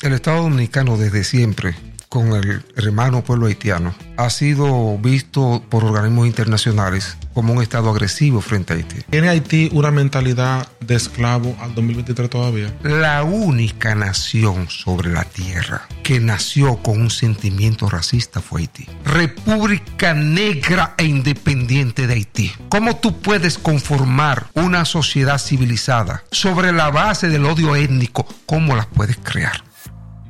El Estado Dominicano desde siempre con el hermano pueblo haitiano ha sido visto por organismos internacionales como un Estado agresivo frente a Haití. ¿Tiene Haití una mentalidad de esclavo al 2023 todavía? La única nación sobre la tierra que nació con un sentimiento racista fue Haití. República Negra e Independiente de Haití. ¿Cómo tú puedes conformar una sociedad civilizada sobre la base del odio étnico? ¿Cómo las puedes crear?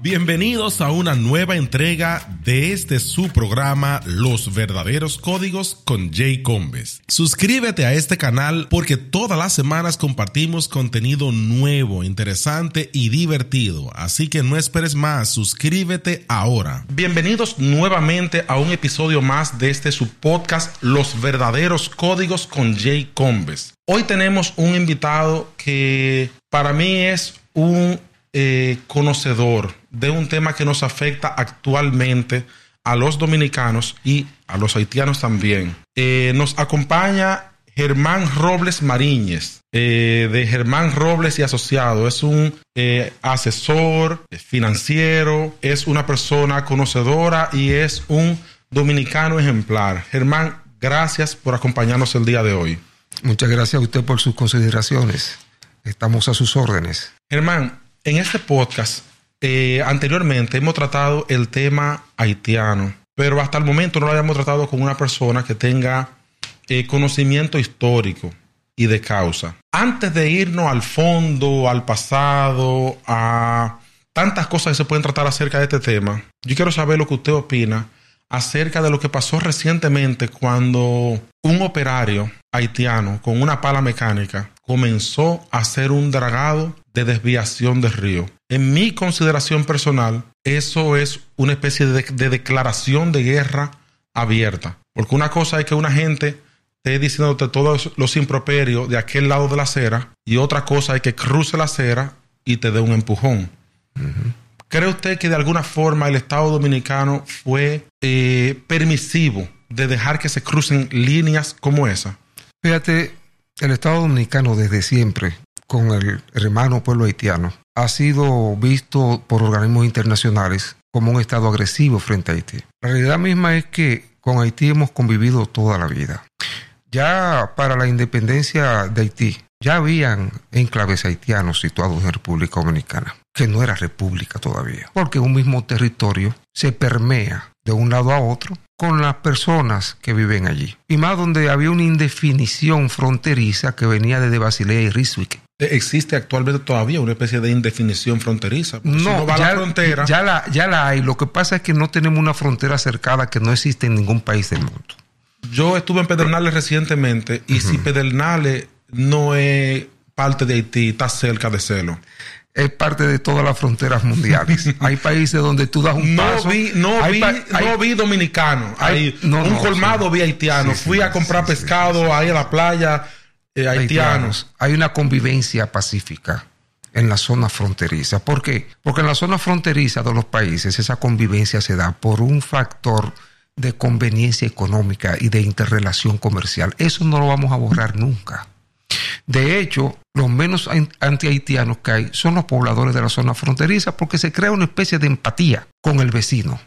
Bienvenidos a una nueva entrega de este su programa Los verdaderos códigos con Jay Combes. Suscríbete a este canal porque todas las semanas compartimos contenido nuevo, interesante y divertido. Así que no esperes más, suscríbete ahora. Bienvenidos nuevamente a un episodio más de este su podcast Los verdaderos códigos con Jay Combes. Hoy tenemos un invitado que para mí es un eh, conocedor de un tema que nos afecta actualmente a los dominicanos y a los haitianos también. Eh, nos acompaña Germán Robles Mariñez, eh, de Germán Robles y Asociado. Es un asesor financiero, es una persona conocedora y es un dominicano ejemplar. Germán, gracias por acompañarnos el día de hoy. Muchas gracias a usted por sus consideraciones. Estamos a sus órdenes. Germán, en este podcast, eh, anteriormente hemos tratado el tema haitiano, pero hasta el momento no lo habíamos tratado con una persona que tenga eh, conocimiento histórico y de causa. Antes de irnos al fondo, al pasado, a tantas cosas que se pueden tratar acerca de este tema, yo quiero saber lo que usted opina acerca de lo que pasó recientemente cuando un operario haitiano con una pala mecánica comenzó a hacer un dragado de desviación del río. En mi consideración personal, eso es una especie de, declaración de guerra abierta. Porque una cosa es que una gente esté diciéndote todos los improperios de aquel lado de la acera y otra cosa es que cruce la acera y te dé un empujón. ¿Cree usted que de alguna forma el Estado Dominicano fue eh, permisivo de dejar que se crucen líneas como esa? Fíjate, el Estado Dominicano desde siempre, con el hermano pueblo haitiano, ha sido visto por organismos internacionales como un Estado agresivo frente a Haití. La realidad misma es que con Haití hemos convivido toda la vida. Ya para la independencia de Haití, ya habían enclaves haitianos situados en República Dominicana, que no era república todavía, porque un mismo territorio se permea de un lado a otro con las personas que viven allí. Y más donde había una indefinición fronteriza que venía desde Basilea y Ryswick. ¿Existe actualmente todavía una especie de indefinición fronteriza? no, ya, la frontera... ya, la, ya la hay. Lo que pasa es que no tenemos una frontera cercada que no existe en ningún país del mundo. Yo estuve en Pedernales recientemente y si Pedernales no es parte de Haití, está cerca de Celo. Es parte de todas las fronteras mundiales. hay países donde tú das un no paso. Vi, no, hay vi, hay- no vi dominicano. hay- no, un no, colmado sí. vi haitiano. Sí, sí, Fui a comprar pescado ahí a la playa eh, haitianos. Hay una convivencia pacífica en la zona fronteriza. ¿Por qué? Porque en la zona fronteriza de los países esa convivencia se da por un factor de conveniencia económica y de interrelación comercial. Eso no lo vamos a borrar nunca. De hecho, los menos an- antihaitianos que hay son los pobladores de la zona fronteriza porque se crea una especie de empatía con el vecino.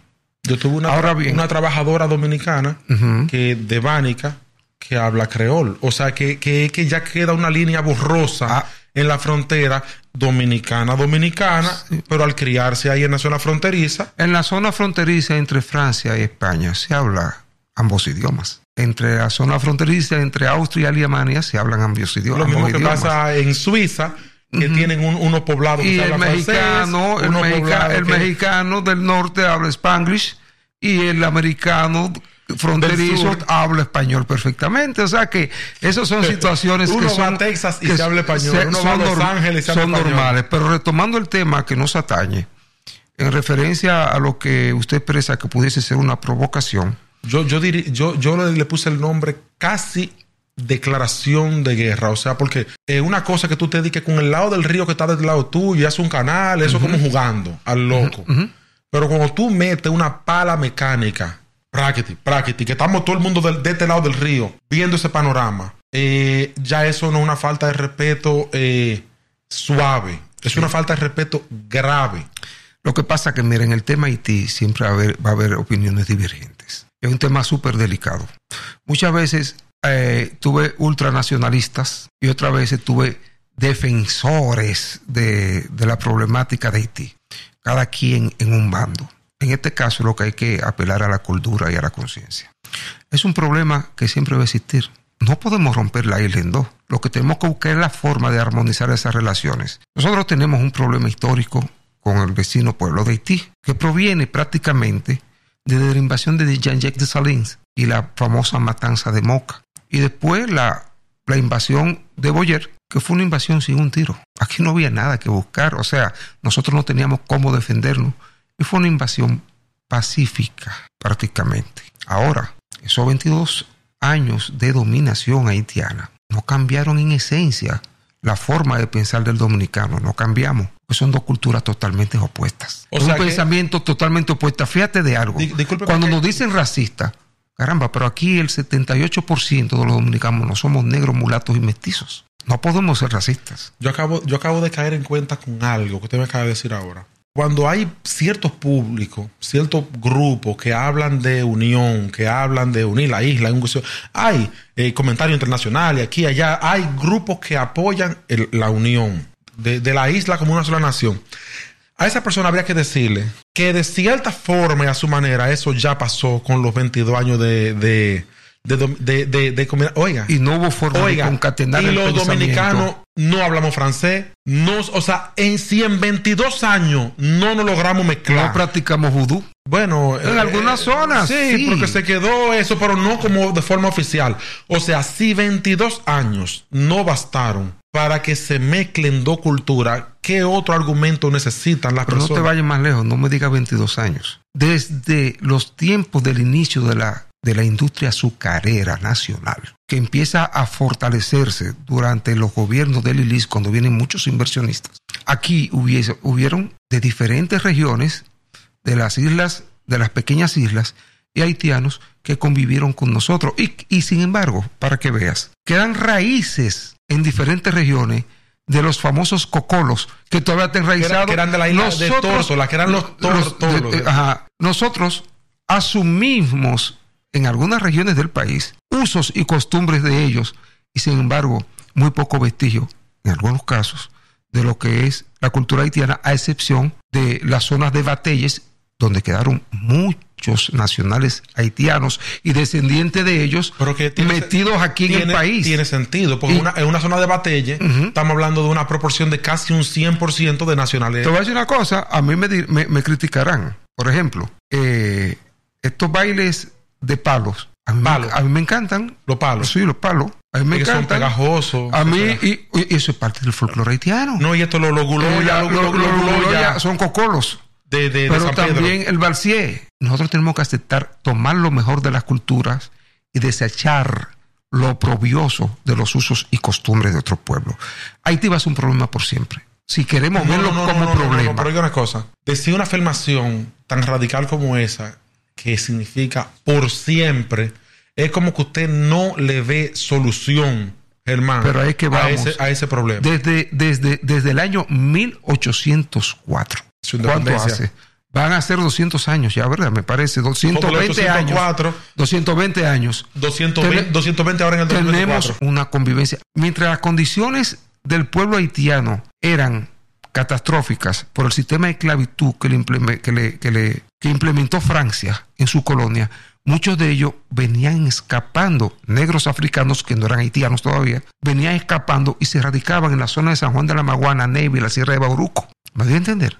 Yo tuve una, Ahora bien. una trabajadora dominicana que de Bánica que habla creol. O sea, que, que, que ya queda una línea borrosa Ah. en la frontera dominicana, dominicana, pero al criarse ahí en la zona fronteriza, En la zona fronteriza entre Francia y España se habla ambos idiomas. Entre la zona fronteriza entre Austria y Alemania se hablan ambos idiomas. lo mismo que idiomas. pasa en Suiza, que tienen un- unos poblados que Y se el hablan mexicano, francés, el, unos mexica- poblados el que- mexicano del norte habla spanglish y el americano fronterizo habla español perfectamente. O sea que esas son situaciones Uno que va son a Texas y que se habla español, se- uno va a Los Ángeles y se habla son español. normales. Pero retomando el tema que nos atañe, en referencia a lo que usted expresa que pudiese ser una provocación, Yo, yo, diri- yo, yo le, le puse el nombre casi declaración de guerra. O sea, porque es una cosa que tú te dediques con el lado del río que está del lado tuyo y haces un canal, eso como jugando al loco. Pero cuando tú metes una pala mecánica, práctica, práctica, que estamos todo el mundo del- de, este lado del río viendo ese panorama, eh, ya eso no es una falta de respeto eh, suave, es una falta de respeto grave. Lo que pasa que, miren, el tema Haití siempre va a haber, va a haber opiniones divergentes. Es un tema súper delicado. Muchas veces eh, tuve ultranacionalistas y otras veces tuve defensores de, de la problemática de Haití. Cada quien en un bando. En este caso lo que hay que apelar a la cordura y a la conciencia. Es un problema que siempre va a existir. No podemos romper la isla en dos. Lo que tenemos que buscar es la forma de armonizar esas relaciones. Nosotros tenemos un problema histórico con el vecino pueblo de Haití, que proviene prácticamente desde la invasión de Jean-Jacques de Salins y la famosa matanza de Moca. Y después la, la invasión de Boyer, que fue una invasión sin un tiro. Aquí no había nada que buscar, o sea, nosotros no teníamos cómo defendernos. Y fue una invasión pacífica, prácticamente. Ahora, esos 22 años de dominación haitiana no cambiaron en esencia la forma de pensar del dominicano, no cambiamos. Pues son dos culturas totalmente opuestas. O Es sea un que- pensamiento totalmente opuesto. Fíjate de algo. Di- Cuando nos dicen racista, caramba, pero aquí el 78% de los dominicanos no somos negros, mulatos y mestizos. No podemos ser racistas. Yo acabo, yo acabo de caer en cuenta con algo que usted me acaba de decir ahora. Cuando hay ciertos públicos, ciertos grupos que hablan de unión, que hablan de unir la isla, hay eh, comentarios internacionales aquí y allá, hay grupos que apoyan el- la unión de, de la isla como una sola nación. A esa persona habría que decirle que de cierta forma y a su manera eso ya pasó con los 22 años de... de de, de, oiga, Y no hubo forma Oiga, de concatenar y los dominicanos no hablamos francés. No, o sea, en 122 años no nos logramos No mezclar. practicamos vudú. bueno, En algunas zonas, Sí, sí. porque se quedó eso, pero no como de forma oficial. O sea, si 22 años no bastaron para que se mezclen dos culturas, ¿qué otro argumento necesitan las Pero no te vayas más lejos, no me digas 22 años. Desde los tiempos del inicio de la, de la industria azucarera nacional, que empieza a fortalecerse durante los gobiernos del ILIS, cuando vienen muchos inversionistas. Aquí hubiese, hubieron de diferentes regiones, de las islas, de las pequeñas islas, y haitianos que convivieron con nosotros. Y, y sin embargo, para que veas, quedan raíces en diferentes regiones de los famosos cocolos que todavía están enraizados. que eran de la isla de Nosotros- Tórtola, que eran los ajá. nosotros asumimos en algunas regiones del país usos y costumbres de ellos y sin embargo muy poco vestigio en algunos casos de lo que es la cultura haitiana a excepción de las zonas de Batelles donde quedaron muchos nacionales haitianos y descendientes de ellos Pero que tiene- metidos aquí en el tiene- país. Tiene sentido, porque Y- una- en una zona de batelle Ujú. estamos hablando de una proporción de casi un 100% de Te nacionales. voy a decir una cosa, a mí me, me- me criticarán. Por ejemplo, eh, estos bailes de palos, A mí, me- a mí me encantan. Los palos. Sí, los palos. A mí me Que son encantan. pegajosos. A mí, y, y eso es parte del folclore haitiano. No, y esto lo, lo Eh, guloya, la- lo, lo- lo, lo- lo lo- guloya ya son cocolos. De, de, de Pero Pedro. también el Balsier. Nosotros tenemos que aceptar, tomar lo mejor de las culturas y desechar lo oprobioso de los usos y costumbres de otros pueblos. Haití va a ser un problema por siempre. Si queremos No, verlo no, no, como problema. pero oiga una cosa. Decir una afirmación tan radical como esa, que significa por siempre, es como que usted no le ve solución, Germán, Pero ahí que a, vamos. ese, a ese problema. Desde, desde, desde el año 1804. Su ¿Cuánto hace? Van a ser 200 años ya, ¿verdad? Me parece. 220 años. 804, 220 años. 220, Ten- 220 ahora en el Tenemos 2024. una convivencia. Mientras las condiciones del pueblo haitiano eran catastróficas por el sistema de esclavitud que, le que, le- que le- que implementó Francia en su colonia, muchos de ellos venían escapando, negros africanos que no eran haitianos todavía, venían escapando y se radicaban en la zona de San Juan de la Maguana, Neve y la Sierra de Bauruco. ¿Me dio a entender?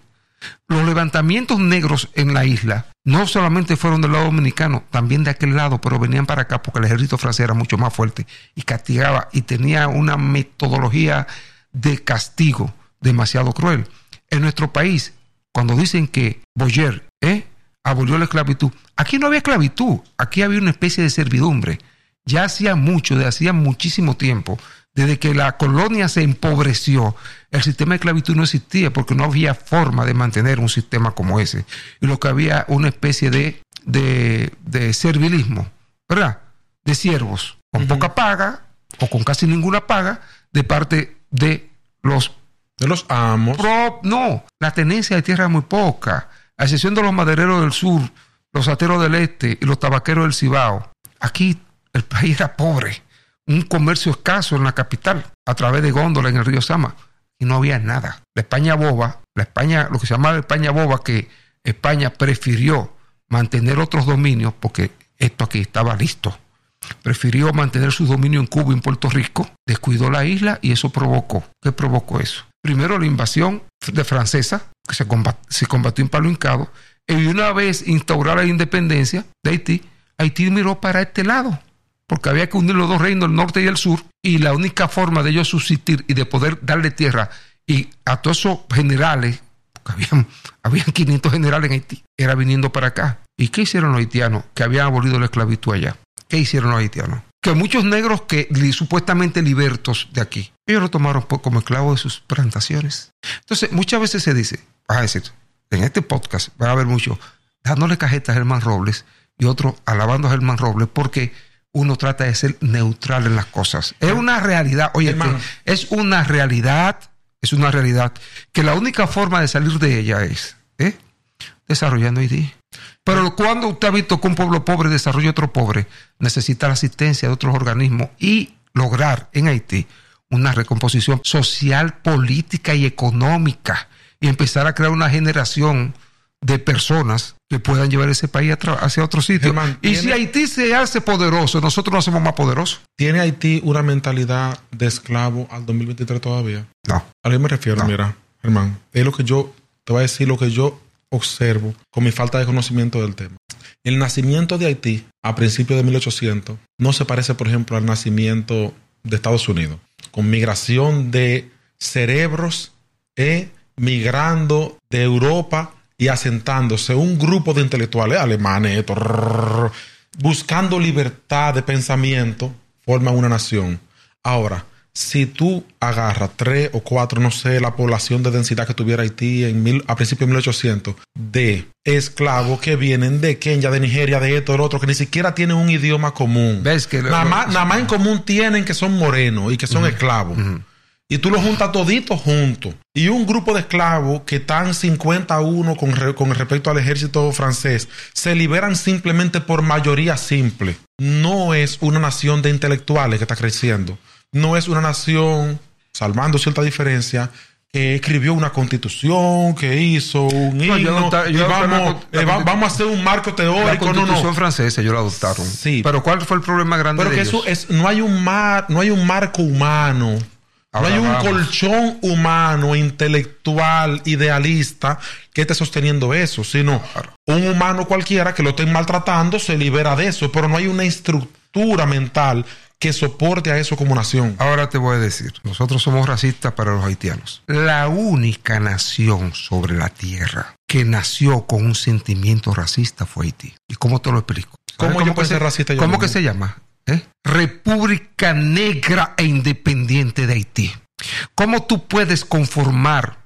Los levantamientos negros en la isla no solamente fueron del lado dominicano, también de aquel lado, pero venían para acá porque el ejército francés era mucho más fuerte y castigaba y tenía una metodología de castigo demasiado cruel. En nuestro país, cuando dicen que Boyer ¿eh? Abolió la esclavitud, aquí no había esclavitud, aquí había una especie de servidumbre. Ya hacía mucho, de hacía muchísimo tiempo, desde que la colonia se empobreció, el sistema de esclavitud no existía porque no había forma de mantener un sistema como ese. Y lo que había una especie de, de, de servilismo, ¿verdad? De siervos, con poca paga o con casi ninguna paga de parte de los De los amos. Pro- no, la tenencia de tierra es muy poca, a excepción de los madereros del sur, los ateros del este y los tabaqueros del Cibao. Aquí el país era pobre, un comercio escaso en la capital, a través de góndola en el río Sama, y no había nada. La España boba, la España, lo que se llamaba España boba, que España prefirió mantener otros dominios, porque esto aquí estaba listo. Prefirió mantener su dominio en Cuba y en Puerto Rico, descuidó la isla y eso provocó. ¿Qué provocó eso? Primero la invasión de francesa, que se, se combatió en Palo Hincado, y una vez instaurada la independencia de Haití, Haití miró para este lado, porque había que unir los dos reinos, el norte y el sur, y la única forma de ellos subsistir y de poder darle tierra y a todos esos generales, porque habían, habían 500 generales en Haití, era viniendo para acá. ¿Y qué hicieron los haitianos que habían abolido la esclavitud allá? ¿Qué hicieron los haitianos? Que muchos negros que supuestamente libertos de aquí, ellos lo tomaron como esclavos de sus plantaciones. Entonces, muchas veces se dice, vas a decir, en este podcast va a haber mucho dándole cajetas a Germán Robles y otro alabando a Germán Robles porque uno trata de ser neutral en las cosas. Es una realidad, oye, que es una realidad, es una realidad que la única forma de salir de ella es ¿eh? desarrollando Haití. Pero cuando usted ha visto que un pueblo pobre desarrolla otro pobre, necesita la asistencia de otros organismos y lograr en Haití una recomposición social, política y económica y empezar a crear una generación de personas que puedan llevar ese país hacia otro sitio. Germán, y si Haití se hace poderoso, nosotros nos hacemos más poderosos. ¿Tiene Haití una mentalidad de esclavo al 2023 todavía? No. ¿A qué me refiero? No. Mira, Germán, es lo que yo te voy a decir, lo que yo observo con mi falta de conocimiento del tema. El nacimiento de Haití a principios de 1800 no se parece, por ejemplo, al nacimiento de Estados Unidos, con migración de cerebros eh, migrando de Europa y asentándose un grupo de intelectuales alemanes, buscando libertad de pensamiento, forman una nación. Ahora, si tú agarras tres o cuatro, no sé, la población de densidad que tuviera Haití en mil, a principios de 1800, de esclavos que vienen de Kenia, de Nigeria, de esto, del otro, que ni siquiera tienen un idioma común. ¿Ves que- nada, más, nada más en común tienen que son morenos y que son esclavos. Y tú los juntas toditos juntos. Y un grupo de esclavos que están 51 con, re- con respecto al ejército francés se liberan simplemente por mayoría simple. No es una nación de intelectuales que está creciendo. No es una nación, salvando cierta diferencia, que escribió una constitución, que hizo un No, yo adopta- yo la vamos, la eh, va- vamos a hacer un marco La teórico. No, constitución no. francesa ellos la adoptaron. Sí. Pero ¿cuál fue el problema grande Pero de que ellos? eso es, no hay un mar, no hay un marco humano no hay un colchón humano, intelectual, idealista que esté sosteniendo eso, sino un humano cualquiera que lo estén maltratando se libera de eso, pero no hay una estructura mental que soporte a eso como nación. Ahora te voy a decir, nosotros somos racistas para los haitianos. La única nación sobre la tierra que nació con un sentimiento racista fue Haití. ¿Y cómo te lo explico? ¿Cómo, yo puedo ser racista? ¿Cómo que se llama? ¿Eh? República Negra e Independiente de Haití. ¿Cómo tú puedes conformar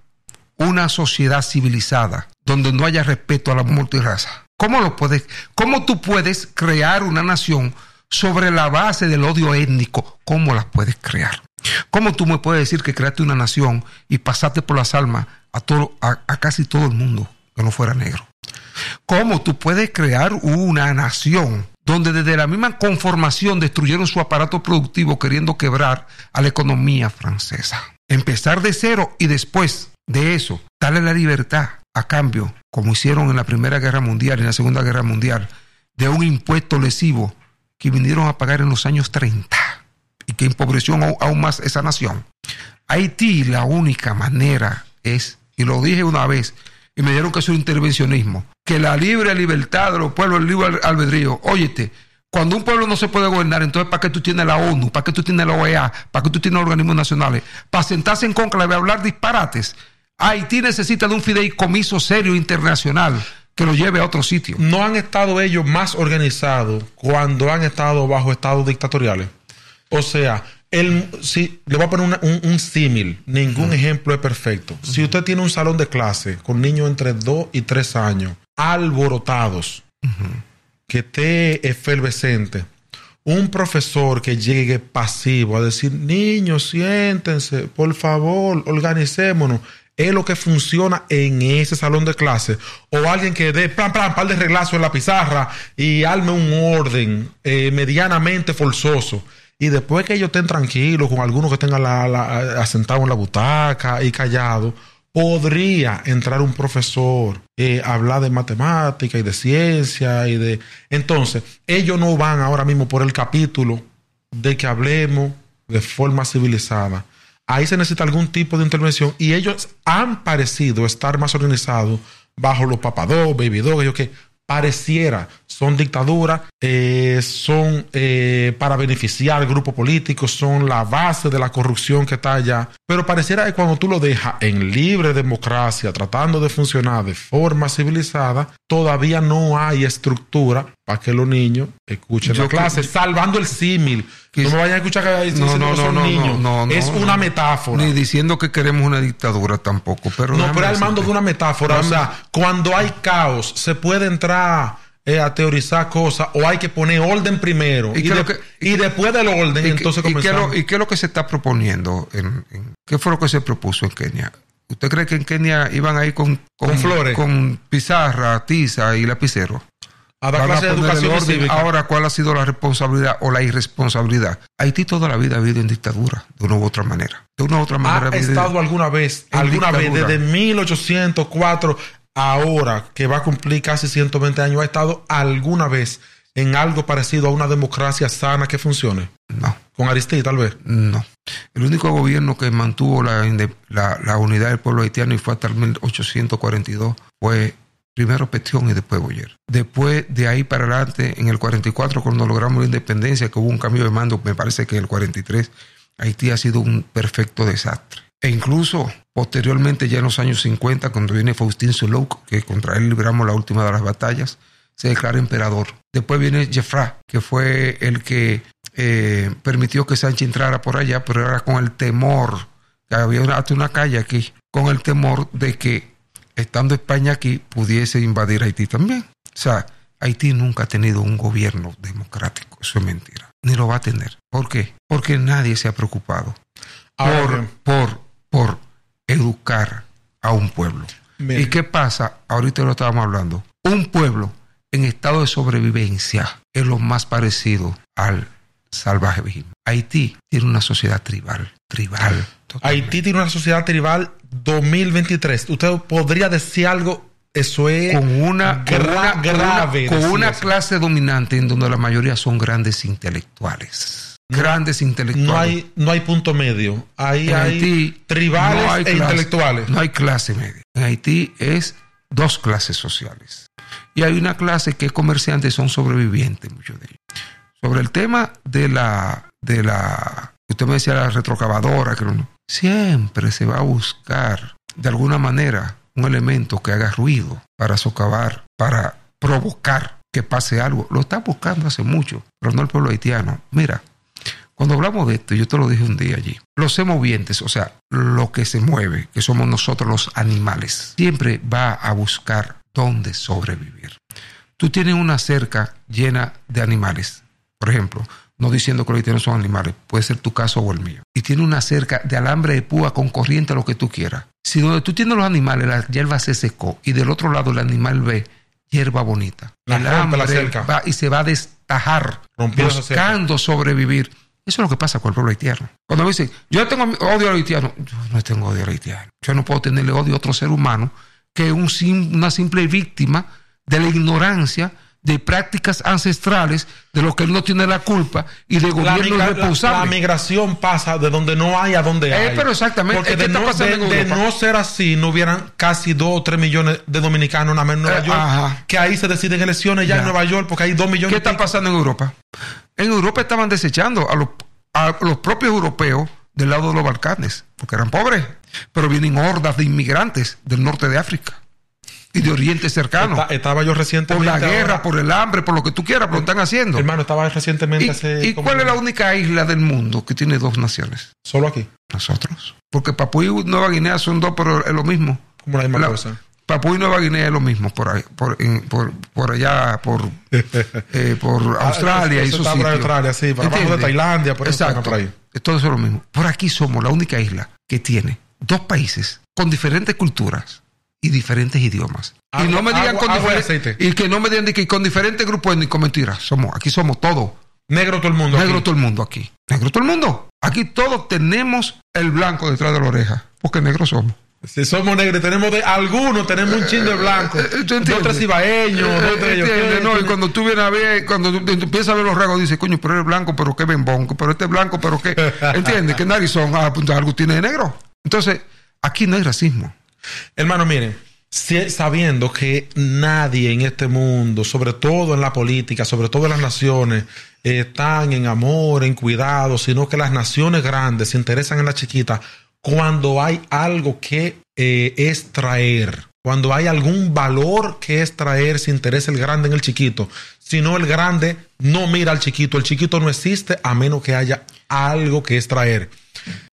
una sociedad civilizada donde no haya respeto a la multiraza? ¿Cómo lo puedes? ¿Cómo tú puedes crear una nación sobre la base del odio étnico? ¿Cómo las puedes crear? ¿Cómo tú me puedes decir que creaste una nación y pasaste por las almas a, todo, a casi todo el mundo que no fuera negro? ¿Cómo tú puedes crear una nación donde desde la misma conformación destruyeron su aparato productivo queriendo quebrar a la economía francesa? Empezar de cero y después de eso, darle la libertad a cambio, como hicieron en la Primera Guerra Mundial y en la Segunda Guerra Mundial, de un impuesto lesivo que vinieron a pagar en los años 30 y que empobreció aún más esa nación. Haití la única manera es, y lo dije una vez, y me dieron que es un intervencionismo, que la libre libertad de los pueblos, el libre albedrío, óyete, cuando un pueblo no se puede gobernar, entonces ¿para qué tú tienes la ONU? ¿Para qué tú tienes la OEA? ¿Para qué tú tienes organismos nacionales? Para sentarse en conclave a hablar disparates. Haití necesita de un fideicomiso serio internacional que lo lleve a otro sitio. ¿No han estado ellos más organizados cuando han estado bajo estados dictatoriales? O sea, el, si, le voy a poner un, símil, ningún ejemplo es perfecto. Si usted tiene un salón de clase con niños entre 2 y 3 años, alborotados, que esté efervescente, un profesor que llegue pasivo a decir, niños, siéntense, por favor, organicémonos, es lo que funciona en ese salón de clase. O alguien que dé plan, plan, par de reglazo en la pizarra y arme un orden eh, medianamente forzoso y después que ellos estén tranquilos, con algunos que tengan la, asentado en la butaca y callado, podría entrar un profesor, eh, hablar de matemática y de ciencia y de... Entonces, ellos no van ahora mismo por el capítulo de que hablemos de forma civilizada. Ahí se necesita algún tipo de intervención y ellos han parecido estar más organizados bajo los papados, baby dog, ellos que pareciera son dictaduras, eh, son eh, para beneficiar grupos políticos, son la base de la corrupción que está allá. Pero pareciera que cuando tú lo dejas en libre democracia, tratando de funcionar de forma civilizada, todavía no hay estructura para que los niños escuchen la clase, salvando el símil. No me vayan a escuchar que no, no, son niños. es una metáfora. Ni diciendo que queremos una dictadura tampoco. Pero no, pero al mando de una metáfora. O sea, cuando hay caos, se puede entrar eh, a teorizar cosas o hay que poner orden primero y, después del orden entonces comenzamos. ¿y qué, es lo que se está proponiendo? En, ¿Qué fue lo que se propuso en Kenia? ¿Usted cree que en Kenia iban a ir con, con flores? Con pizarra, tiza y lapicero? A dar clase de educación Ahora, ¿cuál ha sido la responsabilidad o la irresponsabilidad? Haití toda la vida ha vivido en dictadura, de una u otra manera. De una u otra manera. ¿Ha estado alguna vez, alguna vez, desde 1804, ahora que va a cumplir casi 120 años, ha estado alguna vez en algo parecido a una democracia sana que funcione? No. ¿Con Aristide, tal vez? No. El único gobierno que mantuvo la, la, la unidad del pueblo haitiano y fue hasta el 1842 fue primero Petión y después Boyer. Después de ahí para adelante, en el 44, cuando logramos la independencia, que hubo un cambio de mando, me parece que en el 43, Haití ha sido un perfecto desastre. E incluso posteriormente, ya en los años 50, cuando viene Faustín Soulouque, que contra él libramos la última de las batallas, se declara emperador. Después viene Jeffra, que fue el que eh, permitió que Sánchez entrara por allá, pero era con el temor, que había hasta una calle aquí, con el temor de que estando España aquí, pudiese invadir Haití también. O sea, Haití nunca ha tenido un gobierno democrático, eso es mentira, ni lo va a tener. ¿Por qué? Porque nadie se ha preocupado por, por, por educar a un pueblo. ¿Y qué pasa? Ahorita lo estábamos hablando. Un pueblo en estado de sobrevivencia es lo más parecido al salvaje Haití tiene una sociedad tribal, tribal. Haití tiene una sociedad tribal 2023. Usted podría decir algo, eso es con una, grave. Con, una, clase dominante en donde la mayoría son grandes intelectuales. grandes intelectuales. No hay, no hay punto medio. Ahí En hay Haití tribales no hay e intelectuales. No hay clase media. En Haití es dos clases sociales. Y hay una clase que es comerciante, son sobrevivientes, muchos de ellos. Sobre el tema de la, de la, usted me decía la retrocavadora, que no- siempre se va a buscar de alguna manera un elemento que haga ruido para socavar, para provocar que pase algo. Lo está buscando hace mucho, pero no el pueblo haitiano. Mira, cuando hablamos de esto, yo te lo dije un día allí, los semovientes, o sea, lo que se mueve, que somos nosotros los animales, siempre va a buscar dónde sobrevivir. Tú tienes una cerca llena de animales, por ejemplo, no diciendo que los haitianos son animales, puede ser tu caso o el mío, y tiene una cerca de alambre de púa con corriente, lo que tú quieras. Si donde tú tienes los animales, la hierba se secó, y del otro lado el animal ve hierba bonita, La el la cerca. va y se va a destajar Rompiendo buscando sobrevivir. Eso es lo que pasa con el pueblo haitiano. Cuando me dicen, yo tengo odio al haitiano, yo no tengo odio al haitiano. Yo no puedo tenerle odio a otro ser humano que un sim- una simple víctima de la ignorancia de prácticas ancestrales de lo que él no tiene la culpa y de La, gobierno la- irresponsable. la migración pasa de donde no hay a donde Eh, hay. pero exactamente. Porque ¿Qué de no, de- no ser así, no hubieran casi dos o tres millones de dominicanos en Nueva Eh, York. ajá. Que ahí se deciden elecciones ya, Ya. en Nueva York, porque hay dos millones ¿Qué está pasando en Europa? En Europa estaban desechando a los, a los propios europeos del lado de los Balcanes, porque eran pobres, pero vienen hordas de inmigrantes del norte de África y de Oriente cercano. Está- estaba yo por recientemente. la guerra, ahora- por el hambre, por lo que tú quieras, pero lo están haciendo. Hermano, estaba recientemente ¿Y, hace. y cuál es la única isla del mundo que tiene dos naciones? Solo aquí. Nosotros. Porque Papúa y Nueva Guinea son dos, pero es lo mismo. Como la misma La- cosa. Papúa y Nueva Guinea es lo mismo por ahí, por, por, por allá, por, eh, por Australia eso y sus por sitios. Australia, sí, por abajo de ¿Entiendes? Tailandia, por Exacto. por ahí. Todo eso es lo mismo. Por aquí somos la única isla que tiene dos países con diferentes culturas y diferentes idiomas. y no me digan agua- con y diferentes y que no me digan de que con diferentes grupos ni con mentiras. Somos aquí somos todos. Negro todo el mundo. Negro aquí. todo el mundo aquí. Negro todo el mundo. Aquí todos tenemos el blanco detrás de la oreja. Porque negros somos. Si somos negros, tenemos de algunos, tenemos un chin de blanco. Eh, eh, ¿tú dos entiendes? tres ibaeños, Eh, tres entiendes, yo- no, y cuando tú vienes a ver, cuando tú, tú empiezas a ver los rasgos, dices, coño, pero eres blanco, pero qué bembón, pero este es blanco, pero qué. ¿Entiendes? Que narizón, ah, pues algo tiene de negro. Entonces, aquí no hay racismo. Hermano, miren, sabiendo que nadie en este mundo, sobre todo en la política, sobre todo en las naciones, eh, están en amor, en cuidado, sino que las naciones grandes se interesan en las chiquitas cuando hay algo que eh, extraer, cuando hay algún valor que extraer, se interesa el grande en el chiquito. Si no, el grande no mira al chiquito. El chiquito no existe a menos que haya algo que extraer.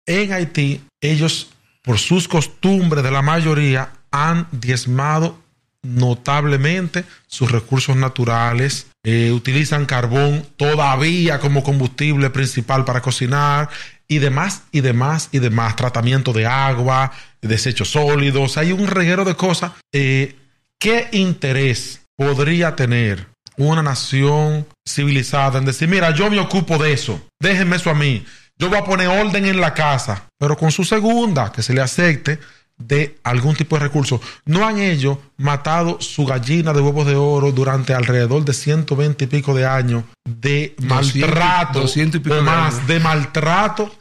En Haití, ellos, por sus costumbres de la mayoría, han diezmado notablemente sus recursos naturales, eh, utilizan carbón todavía como combustible principal para cocinar y demás, y demás, y demás, tratamiento de agua, desechos sólidos, hay un reguero de cosas. Eh, ¿Qué interés podría tener una nación civilizada en decir, mira, yo me ocupo de eso, déjenme eso a mí, yo voy a poner orden en la casa, pero con su segunda, que se le acepte de algún tipo de recurso. No han ellos matado su gallina de huevos de oro durante alrededor de 120 y pico de años de 200, maltrato 200 y pico o de más de maltrato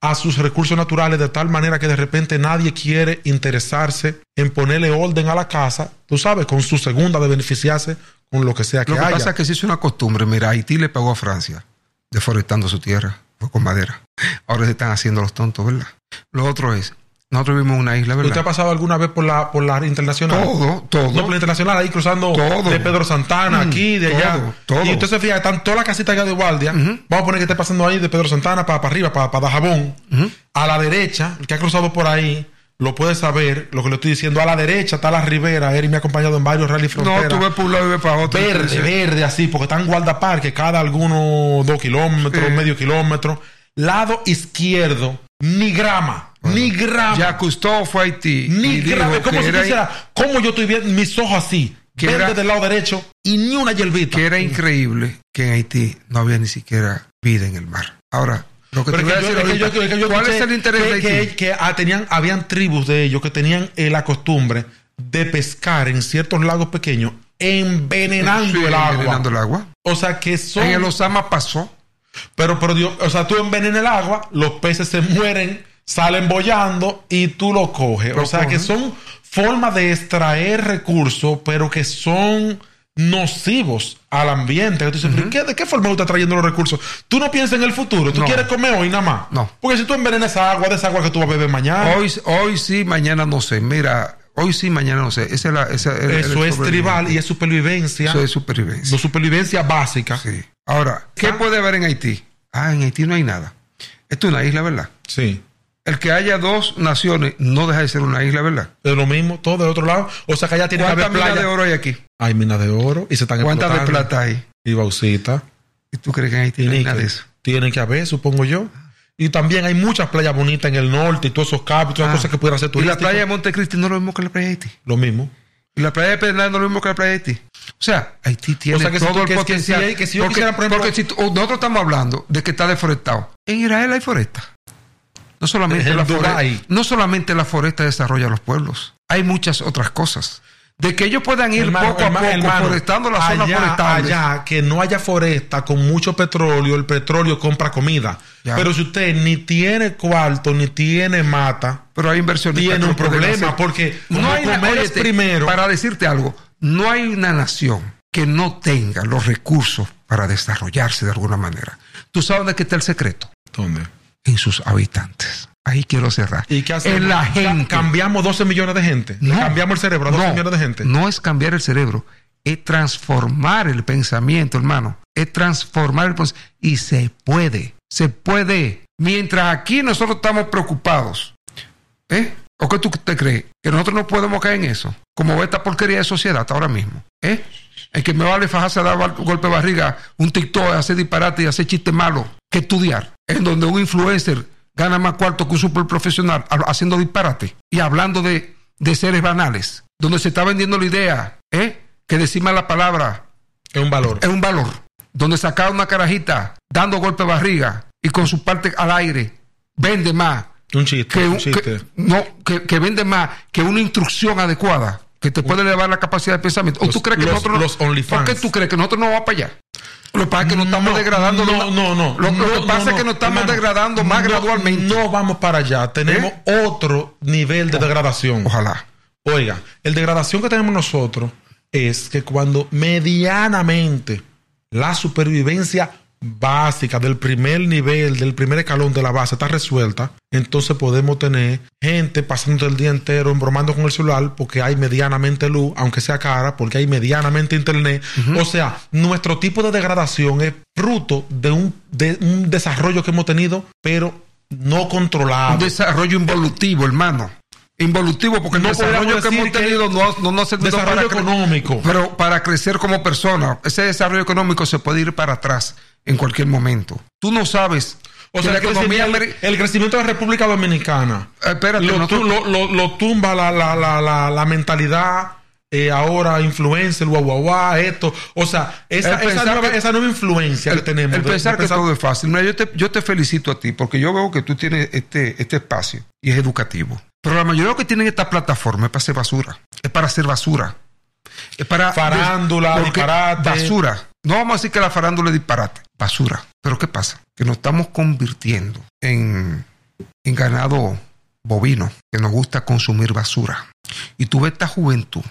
a sus recursos naturales de tal manera que de repente nadie quiere interesarse en ponerle orden a la casa, tú sabes, con su segunda de beneficiarse con lo que sea que, Lo que haya. pasa es que se hizo una costumbre. Mira, Haití le pagó a Francia, deforestando su tierra, fue con madera. Ahora se están haciendo los tontos, ¿verdad? Lo otro es, nosotros vivimos en una isla, ¿Usted ha ¿verdad? pasado alguna vez por la, por la internacional? Todo, todo. No, por la internacional, ahí cruzando Todo. de Pedro Santana, Mm, aquí, de allá. todo, todo. Y usted se fija, están todas las casitas allá de guardia. Vamos a poner que esté pasando ahí de Pedro Santana para, para arriba, para, para Dajabón. A la derecha, el que ha cruzado por ahí, lo puede saber, lo que le estoy diciendo. A la derecha está la ribera. Eric me ha acompañado en varios rally No, fronteras. tú ves por un lado y ves para otro. Verde, verde, así, porque están guardaparques cada algunos dos kilómetros, Sí. medio kilómetro. Lado izquierdo, ni grama, ni grama. Ya Cousteau fue a Haití. Ni grave, como si era, quisiera, como yo estoy viendo mis ojos así, Que verde era- del lado derecho y ni una hierbita. que era increíble que en Haití no había ni siquiera vida en el mar. Ahora, lo que Pero te voy a es que yo- decir es que yo- ahorita, es que yo ¿cuál es el interés que, de Haití? que- ah, tenían, habían tribus de ellos que tenían eh, la costumbre de pescar en ciertos lagos pequeños envenenando Sí, el agua. envenenando el agua. O sea que son En el Osama pasó. Pero, pero Dios, o sea, tú envenenas el agua, los peces se mueren, salen bollando y tú lo coges. Lo o sea, que son formas de extraer recursos, pero que son nocivos al ambiente. Tú dices, "¿Pero qué- ¿De qué forma tú estás trayendo los recursos? Tú no piensas en el futuro, tú No. quieres comer hoy nada más. No. Porque si tú envenenas esa agua, de esa agua que tú vas a beber mañana, Hoy, hoy sí, mañana no sé. Mira, hoy sí, mañana no sé. Esa es la, esa- el- el eso es tribal y es supervivencia. Eso es supervivencia. No supervivencia básica. Sí. Ahora, ¿qué Ah. puede haber en Haití? Ah, en Haití no hay nada. Esto es una isla, ¿verdad? Sí. El que haya dos naciones no deja de ser una isla, ¿verdad? Es lo mismo, todo de otro lado. O sea que allá tiene que ¿Cuántas haber minas playa. de oro hay aquí? Hay minas de oro y se están ¿Cuántas de plata hay? Y bauxita. ¿Y tú crees que hay níquel. nada de eso? Tienen que haber, supongo yo. Y también hay muchas playas bonitas en el norte y todos esos cabos y todas las Ah. cosas que pudieran ser Y la turísticas. playa de Montecristi no es lo mismo que la playa de Haití. Lo mismo. Y la playa de Pedernal no es lo mismo que la playa de Haití. O sea, Haití tiene O sea, que si todo tú- el que- que si potencial. hay- que si yo porque, quisiera, por ejemplo- porque si nosotros estamos hablando de que está deforestado. En Israel hay foresta. No solamente, En la foresta, no solamente la foresta desarrolla los pueblos. Hay muchas otras cosas. De que ellos puedan ir Hermano, poco a hermano, poco hermano, forestando allá, forestales. Allá, que no haya foresta con mucho petróleo, el petróleo compra comida. Ya. Pero si usted ni tiene cuarto, ni tiene mata, Pero hay inversiones tiene un problema. Porque no hay comer es primero. Para decirte algo, no hay una nación que no tenga los recursos para desarrollarse de alguna manera. ¿Tú sabes dónde está el secreto? ¿Dónde? En sus habitantes. Ahí quiero cerrar. ¿Y qué hacemos? En la gente. Cambiamos 12 millones de gente. No. cambiamos el cerebro a 12 millones de gente. No es cambiar el cerebro, es transformar el pensamiento, hermano. Es transformar el pensamiento. Y se puede, se puede. Mientras aquí nosotros estamos preocupados, ¿eh? ¿O qué tú te crees? Que nosotros no podemos caer en eso. Como esta porquería de sociedad ahora mismo. ¿eh? El que me vale fajarse a dar golpe de barriga, un TikTok, hacer disparate y hacer chistes malos, que estudiar. En donde un influencer gana más cuarto que un super profesional haciendo disparate y hablando de, de seres banales. Donde se está vendiendo la idea, ¿eh? Que decir la palabra Es un valor. es un valor. Donde sacar una carajita dando golpe de barriga y con su parte al aire vende más Un chiste. que, un un- chiste. que- no, que, que vende más que una instrucción adecuada que te puede elevar la capacidad de pensamiento. ¿O Los- tú crees que los- nosotros no- los OnlyFans. ¿Por qué tú crees que nosotros no vamos para allá? Lo que pasa es que nos estamos No, degradando. No, no, no. Lo, que pasa no, es que no. nos estamos Hermano, degradando más gradualmente. ¿Eh? No vamos para allá. Tenemos otro nivel de degradación. Ojalá. Oiga, el degradación que tenemos nosotros es que cuando medianamente la supervivencia básica del primer nivel, del primer escalón de la base está resuelta, entonces podemos tener gente pasando el día entero embromando con el celular porque hay medianamente luz, aunque sea cara, porque hay medianamente internet. O sea, nuestro tipo de degradación es fruto de un, de un desarrollo que hemos tenido, pero no controlado. Un desarrollo involutivo, hermano. Involutivo, porque No el desarrollo que hemos que tenido no, no, no desarrollo para económico. Pero para crecer como persona, ese desarrollo económico se puede ir para atrás en cualquier momento. Tú no sabes. O sea, la que economía. el, ameri- el crecimiento de la República Dominicana Eh, espérate, lo, lo- lo- lo tumba la, la, la, la, la mentalidad eh, ahora influencer, guau, guau, guau, esto. O sea, esa, El esa, pensar nueva, que- esa nueva influencia el, que tenemos. el de- de pensar que pensar- todo es fácil. Mira, yo te, yo te felicito a ti porque yo veo que tú tienes este, este espacio y es educativo. Pero la mayoría de los que tienen esta plataforma es para hacer basura. Es para hacer basura. Es para. Farándula, disparate. Basura. No vamos a decir que la farándula es disparate. Basura. Pero ¿qué pasa? Que nos estamos convirtiendo en, en ganado bovino, que nos gusta consumir basura. Y tú ves esta juventud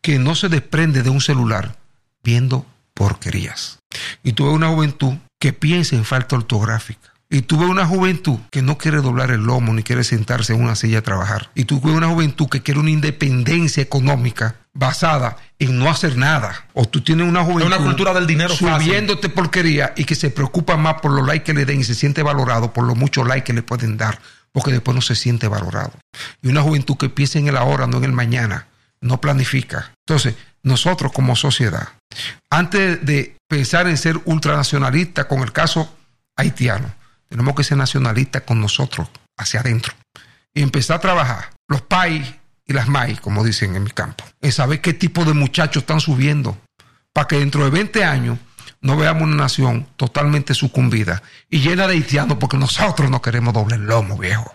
que no se desprende de un celular viendo porquerías. Y tú ves una juventud que piensa en falta ortográfica. Y tú ves una juventud que no quiere doblar el lomo ni quiere sentarse en una silla a trabajar. Y tú ves una juventud que quiere una independencia económica basada en no hacer nada. O tú tienes una juventud una cultura del dinero fácil. subiéndote porquería y que se preocupa más por los likes que le den y se siente valorado por los muchos likes que le pueden dar, porque después no se siente valorado. Y una juventud que piensa en el ahora, no en el mañana, no planifica. Entonces, nosotros como sociedad, antes de pensar en ser ultranacionalistas con el caso haitiano, tenemos que ser nacionalistas con nosotros, hacia adentro, y empezar a trabajar los país y las maíz, como dicen en mi campo, en saber qué tipo de muchachos están subiendo, para que dentro de 20 años no veamos una nación totalmente sucumbida y llena de haitianos, porque nosotros no queremos doble lomo, viejo.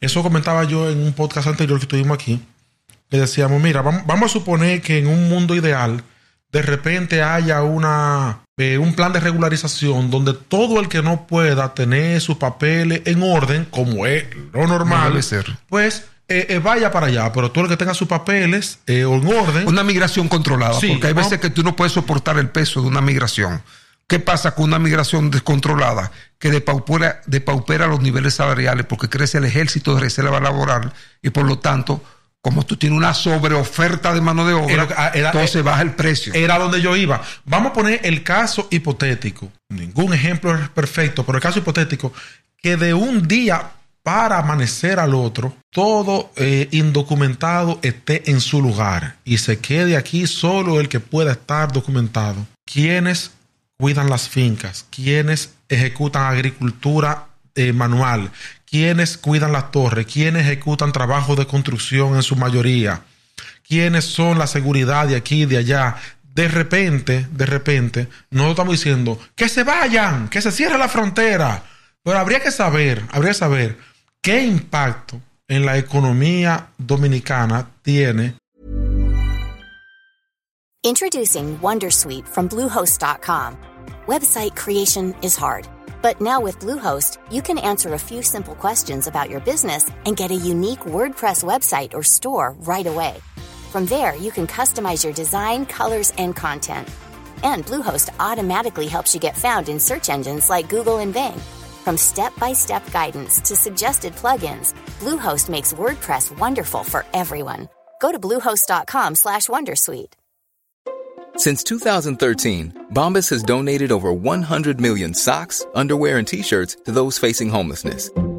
Eso comentaba yo en un podcast anterior que tuvimos aquí. Que decíamos, mira, vam- vamos a suponer que en un mundo ideal, de repente haya una eh, un plan de regularización donde todo el que no pueda tener sus papeles en orden, como es lo normal, debe ser. pues eh, eh, vaya para allá. Pero todo el que tenga sus papeles eh, en orden, Una migración controlada, Sí, porque hay veces que tú no puedes soportar el peso de una migración. ¿Qué pasa con una migración descontrolada que depaupera, depaupera los niveles salariales porque crece el ejército de reserva laboral y por lo tanto, como tú tienes una sobreoferta de mano de obra, Era- era- entonces baja el precio. era donde yo iba. Vamos a poner el caso hipotético. Ningún ejemplo es perfecto, pero el caso hipotético que de un día para amanecer al otro, todo eh, indocumentado esté en su lugar y se quede aquí solo el que pueda estar documentado. ¿Quiénes cuidan las fincas? ¿Quiénes ejecutan agricultura eh, manual? ¿Quiénes cuidan las torres? ¿Quiénes ejecutan trabajo de construcción en su mayoría? quiénes son la seguridad de aquí y de allá. De repente, de repente, no estamos diciendo que se vayan, que se cierre la frontera. Pero habría que saber, habría que saber qué impacto en la economía dominicana tiene Introducing Wondersuite from Bluehost.com. Website creation is hard, but now with Bluehost, you can answer a few simple questions about your business and get a unique WordPress website or store right away. From there, you can customize your design, colors, and content. And Bluehost automatically helps you get found in search engines like Google and Bing. From step-by-step guidance to suggested plugins, Bluehost makes WordPress wonderful for everyone. Go to bluehost.com/wondersuite. Since 2013, Bombas has donated over 100 million socks, underwear, and t-shirts to those facing homelessness.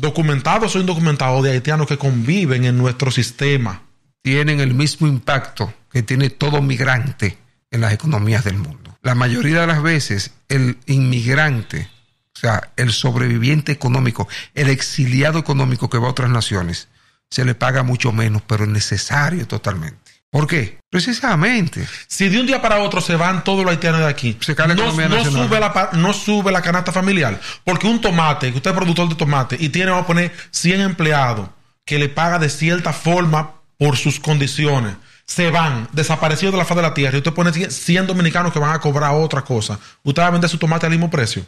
documentados o indocumentados de haitianos que conviven en nuestro sistema. tienen el mismo impacto que tiene todo migrante en las economías del mundo. La mayoría de las veces el inmigrante, o sea, el sobreviviente económico, el exiliado económico que va a otras naciones, se le paga mucho menos, pero es necesario totalmente. ¿Por qué? Precisamente. Si de un día para otro se van todos los haitianos de aquí, Se cae la no, sube la, no sube la canasta familiar. Porque un tomate, que usted es productor de tomate y tiene, vamos a poner, 100 empleados que le paga de cierta forma por sus condiciones, se van, desaparecidos de la faz de la tierra, y usted pone 100 100 dominicanos que van a cobrar otra cosa. Usted va a vender su tomate al mismo precio.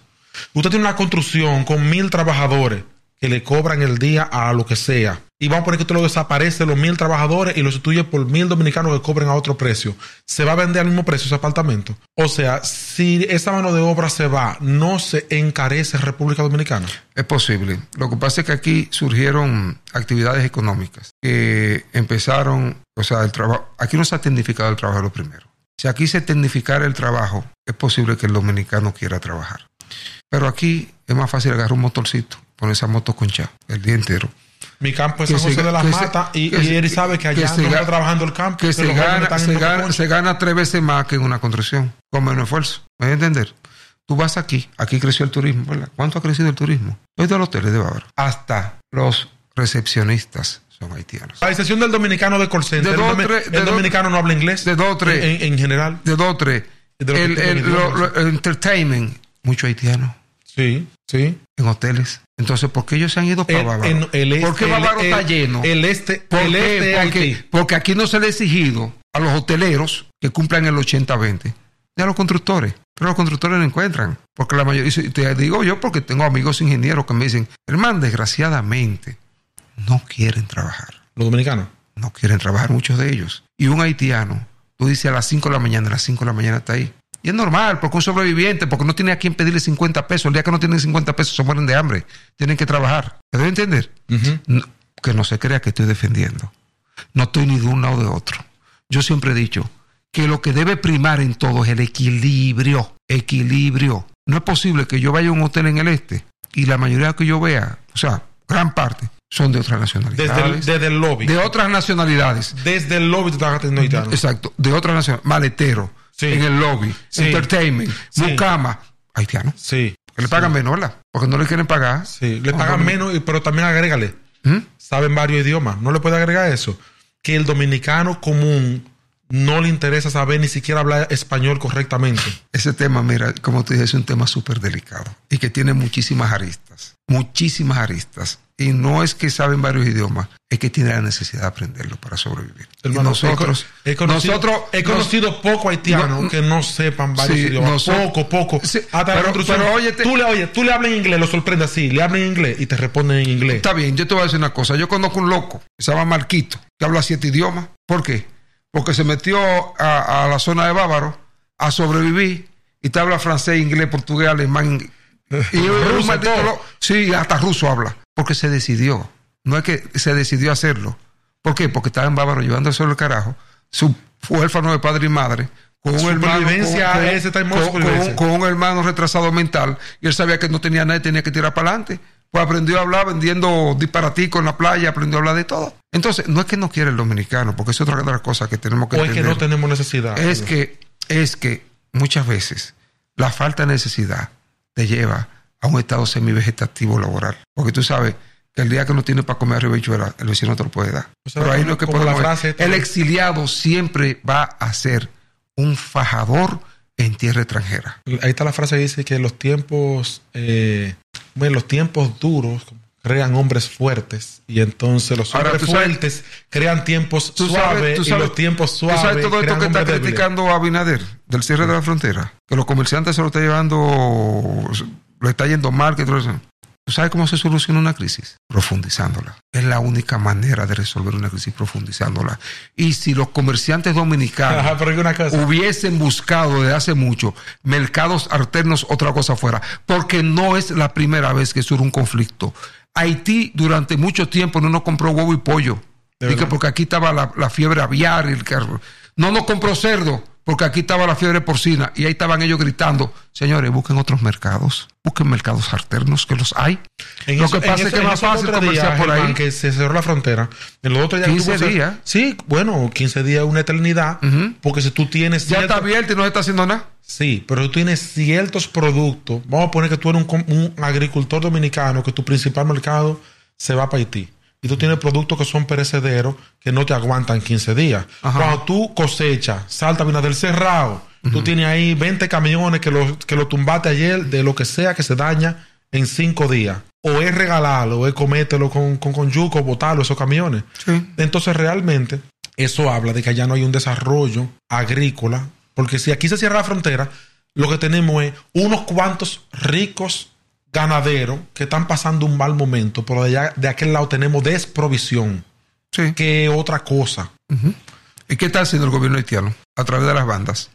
Usted tiene una construcción con mil trabajadores que le cobran el día a lo que sea. Y vamos a poner que usted lo desaparece los mil trabajadores y lo sustituye por mil dominicanos que cobren a otro precio. ¿Se va a vender al mismo precio ese apartamento? O sea, si esa mano de obra se va, ¿no se encarece República Dominicana? Es posible. Lo que pasa es que aquí surgieron actividades económicas que empezaron, o sea, el trabajo. Aquí no se ha tecnificado el trabajo lo primero. Si aquí se tecnificara el trabajo, es posible que el dominicano quiera trabajar. Pero aquí es más fácil agarrar un motorcito, poner esa moto concha el día entero. Mi campo es San José se- de las Matas y, y él sabe que allá que trabajando el campo. Que se gana, se, se tres veces más que en una construcción, con menos esfuerzo. ¿Me voy a entender? Tú vas aquí, aquí creció el turismo, ¿verdad? ¿Cuánto ha crecido el turismo? Hoy de los hoteles de Bávaro. Hasta los recepcionistas son haitianos. A excepción del dominicano de call center, De el, de el dominicano no habla inglés. de dos, tres. En, en general. De dos, tres. El, el- entertainment, muchos haitianos Sí, sí. en hoteles. Entonces, ¿por qué ellos se han ido para El, Bávaro? el este, ¿Por qué el- Bávaro el- está lleno? El este, ¿Por el qué? este porque, porque aquí no se le ha exigido a los hoteleros que cumplan el 80-20, ni a los constructores. Pero los constructores no encuentran. Porque la mayoría, y te digo yo porque tengo amigos ingenieros que me dicen, hermano, desgraciadamente, no quieren trabajar. Los dominicanos. No quieren trabajar muchos de ellos. Y un haitiano, tú dices a las 5 de la mañana, a las 5 de la mañana está ahí. Y es normal, porque un sobreviviente, porque no tiene a quien pedirle 50 pesos. El día que no tienen 50 pesos se mueren de hambre. Tienen que trabajar. ¿Me debe entender? No, que no se crea que estoy defendiendo. No estoy ni de un lado de otro. Yo siempre he dicho que lo que debe primar en todo es el equilibrio. Equilibrio. No es posible que yo vaya a un hotel en el este y la mayoría que yo vea, o sea, gran parte, son de otras Desde el, nacionalidades. desde el lobby. de otras nacionalidades. desde el lobby te estás atendiendo haitiano. Exacto, de otras nacionalidades. Maletero, Sí. en el lobby, Sí. entertainment, mucama, haitianos. Sí. Que le pagan menos, ¿verdad? Porque no le quieren pagar. Sí, le pagan menos, pero también agrégale. ¿Mm? Saben varios idiomas. No le puede agregar eso. Que el dominicano común no le interesa saber ni siquiera hablar español correctamente. Ese tema, mira, como te dije, es un tema súper delicado y que tiene muchísimas aristas, muchísimas aristas. Y no es que saben varios idiomas, es que tiene la necesidad de aprenderlo para sobrevivir. Hermano, nosotros, he, co- he conocido, nosotros, he conocido poco haitianos no- que no sepan varios Sí, idiomas. nosotros- poco, poco. Sí, Hasta la pero- óyete- tú le, oye, tú le hablas en inglés, lo sorprende así. Le hablas en inglés y te responden en inglés. Está bien, yo te voy a decir una cosa. Yo conozco un loco se llama Marquito, que habla siete idiomas. ¿Por qué? Porque se metió a, a la zona de Bávaro a sobrevivir y te habla francés, inglés, portugués, alemán. Y Ruso, lo- Sí, hasta ruso habla. Porque se decidió. No es que se decidió hacerlo. ¿Por qué? Porque estaba en Bávaro llevándose el carajo. Su fue huérfano de padre y madre. Con un hermano. Con- con- con- un hermano retrasado mental y él sabía que no tenía nada y tenía que tirar para adelante. Pues aprendió a hablar vendiendo disparaticos en la playa, aprendió a hablar de todo. Entonces, no es que no quiere el dominicano, porque es otra de las cosas que tenemos que o es que entender. no tenemos necesidad. es que es que muchas veces la falta de necesidad te lleva a un estado semivegetativo laboral. Porque tú sabes que el día que no tienes para comer habichuela, el vecino te lo puede dar. O sea, Pero ahí como- lo que como la podemos frase el exiliado siempre va a ser un fajador en tierra extranjera. Ahí está la frase que dice que los tiempos, eh, bueno, los tiempos duros crean hombres fuertes y entonces los Ahora, hombres tú sabes- fuertes crean tiempos Tú suaves tú y los tiempos tú suaves sabes todo esto que está débiles. criticando a Abinader del cierre de la frontera, que los comerciantes se lo está llevando, lo está yendo mal, que todo eso. ¿Tú sabes cómo se soluciona una crisis? Profundizándola. Es la única manera de resolver una crisis profundizándola. Y si los comerciantes dominicanos Ajá, pero hay una cosa. hubiesen buscado desde hace mucho mercados alternos, otra cosa fuera, porque no es la primera vez que surge un conflicto. Haití durante mucho tiempo no nos compró huevo y pollo, ¿De y que porque aquí estaba la, la fiebre aviar y el carro. No nos compró cerdo, porque aquí estaba la fiebre porcina, y ahí estaban ellos gritando, señores, busquen otros mercados, busquen mercados alternos, que los hay. En Lo eso- que pasa es que es más fácil comerciar días, por ahí. Que se cerró la frontera. En los otros días 15 tuvo- días. Sí, bueno, 15 días es una eternidad. Porque si tú tienes. Ya cierto- está abierto y no se está haciendo nada. Sí, pero tú tienes ciertos productos. Vamos a poner que tú eres un, un agricultor dominicano, que tu principal mercado se va para Haití. Y tú tienes productos que son perecederos que no te aguantan 15 días. Ajá. Cuando tú cosechas, salta vina del cerrado, tú tienes ahí 20 camiones que lo, que lo tumbaste ayer de lo que sea que se daña en 5 días. O es regalarlo, o es comértelo con, con, con yuco, botarlo, esos camiones. Sí. Entonces realmente eso habla de que allá no hay un desarrollo agrícola, porque si aquí se cierra la frontera, lo que tenemos es unos cuantos ricos ganaderos que están pasando un mal momento, pero de, allá, de aquel lado tenemos desprovisión, Sí. que otra cosa. ¿Y qué está haciendo el gobierno haitiano? A través de las bandas.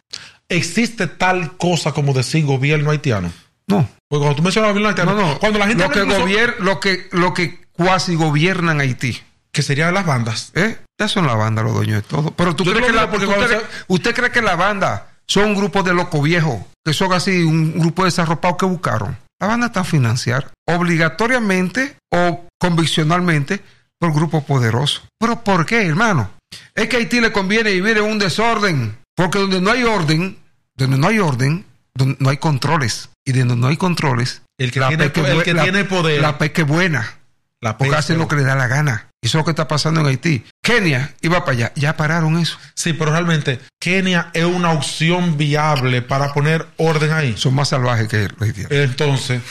¿Existe tal cosa como decir gobierno haitiano? No. Porque cuando tú mencionas gobierno haitiano, No, no. cuando la gente lo que, incluso- gobier- lo que lo que cuasi gobiernan Haití. que serían las bandas. ¿eh? Ya son la banda los dueños de todo. Pero tú Yo crees que la, porque usted, usted cree que la banda son un grupo de locos viejos, que son así un grupo de desarropados que buscaron. La banda está financiar obligatoriamente o conviccionalmente por grupos poderosos. ¿Pero por qué, hermano? Es que a Haití le conviene vivir en un desorden. Porque donde no hay orden, donde no hay orden, donde no hay controles. Y donde no hay controles, El que la tiene- peque el que la- tiene poder. La peque buena. La Porque hacen lo que le da la gana. Eso es lo que está pasando en Haití. Kenia iba para allá. Ya pararon eso. Sí, pero realmente Kenia es una opción viable para poner orden ahí. Son más salvajes que los haitianos. Entonces,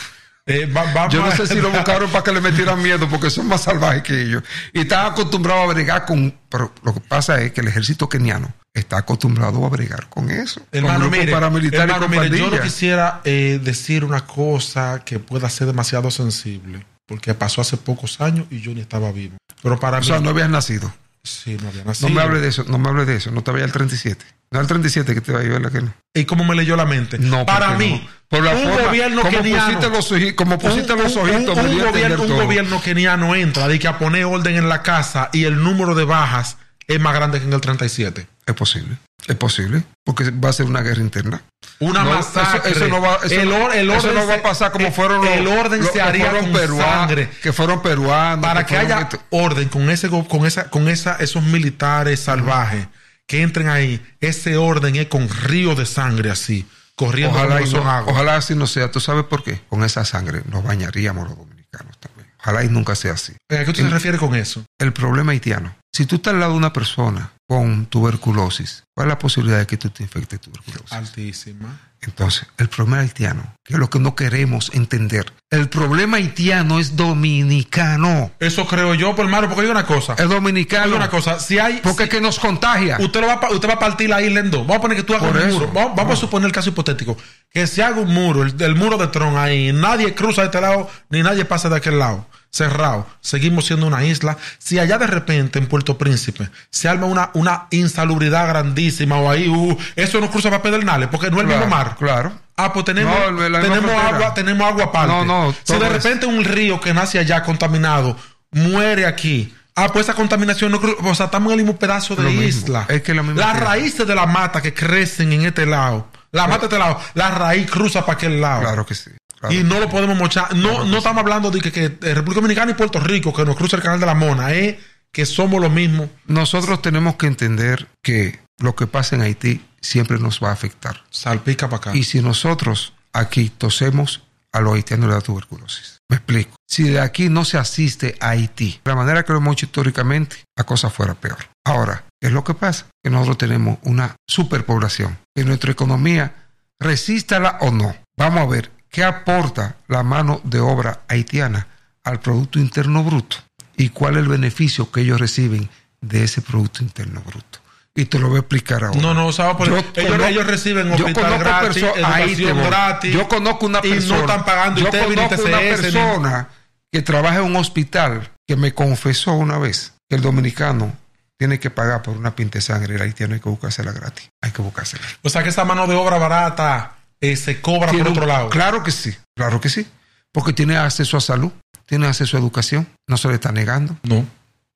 eh, va- Yo no sé si lo buscaron para que le metieran miedo, porque son más salvajes que ellos. Y están acostumbrados a bregar con. Pero lo que pasa es que el ejército keniano está acostumbrado a bregar con eso. con Hermano, grupos mire, paramilitares y hermano, con mire, yo no quisiera eh, decir una cosa que pueda ser demasiado sensible, porque pasó hace pocos años y yo ni estaba vivo. Pero para O mí, sea, no habías nacido. sí, no había No nacido. me hable de eso, no me hable de eso. No te vayas al 37. No al 37 que te va a ir, ¿verdad que no? ¿Y cómo me leyó la mente? No, para mí, no. Por la un forma- gobierno como keniano, pusiste los oji- como pusiste un, los ojitos, un- un gobierno, un todo. gobierno keniano entra de que a poner orden en la casa y el número de bajas es más grande que en el 37. Es posible. Es posible. Porque va a ser una guerra interna. Una No, masacre. Eso, eso no va, eso el, no- or- el eso orden no va a pasar como el- fueron los, El orden los se que haría fueron con peruanos, sangre. Que fueron peruanos. Para que fueron haya orden con ese con esa con esa esos militares salvajes que entren ahí, ese orden es con río de sangre así. corriendo Ojalá, y son no, agua. ojalá así no sea. ¿Tú sabes por qué? Con esa sangre nos bañaríamos los dominicanos también. Ojalá y nunca sea así. ¿A qué tú te refieres con eso? El problema haitiano. Si tú estás al lado de una persona con tuberculosis, ¿cuál es la posibilidad de que tú te infectes de tuberculosis? Altísima. Entonces, el problema haitiano, que es lo que no queremos entender, el problema haitiano es dominicano. Eso creo yo, por hermano, porque digo una cosa. Es dominicano. Digo una cosa, si hay... Porque es que nos contagia. Usted, lo va, a pa- usted va a partir la isla en dos. Vamos a poner que tú hagas Por un eso. muro. Vamos, vamos a suponer el caso hipotético. Que se haga un muro, el, el muro de Tron ahí. Nadie cruza de este lado, ni nadie pasa de aquel lado. Cerrado. Seguimos siendo una isla. Si allá de repente en Puerto Príncipe se arma una, una insalubridad grandísima o ahí, uh, eso no cruza para Pedernales porque no es el mismo mar. Claro. Ah, pues tenemos, No, tenemos agua, tenemos agua aparte. No, no, Si de es- repente un río que nace allá contaminado muere aquí. Ah, pues esa contaminación no cru- O sea, estamos en el mismo pedazo de Lo mismo. isla. Es que la Las tierra. raíces de la mata que crecen en este lado. La mata de este lado. La raíz cruza para aquel lado. Claro que sí. Claro Y no lo podemos mochar. No, no estamos hablando de que, que eh, República Dominicana y Puerto Rico, que nos cruza el canal de la Mona, es que somos lo mismo. Nosotros tenemos que entender que lo que pasa en Haití siempre nos va a afectar. Salpica para acá. Y si nosotros aquí tosemos, a los haitianos le da tuberculosis. Me explico. Si de aquí no se asiste a Haití, de la manera que lo hemos hecho históricamente, la cosa fuera peor. Ahora, ¿qué es lo que pasa? Que nosotros tenemos una superpoblación. Que nuestra economía, resístala o no. Vamos a ver qué aporta la mano de obra haitiana al Producto Interno Bruto y cuál es el beneficio que ellos reciben de ese Producto Interno Bruto. Y te lo voy a explicar ahora. No, no, ¿sabes? Por- Yo ellos, conozco- ellos reciben yo hospital conozco gratis, educación voy. Yo conozco una y persona. no están pagando yo una ni- persona que trabaja en un hospital que me confesó una vez que el dominicano tiene que pagar por una pinta de sangre y el haitiano hay que buscársela gratis. Hay que buscársela. O sea que esa mano de obra barata eh, se cobra por otro lado. Claro que sí, claro que sí. Porque tiene acceso a salud, tiene acceso a educación, no se le está negando. No.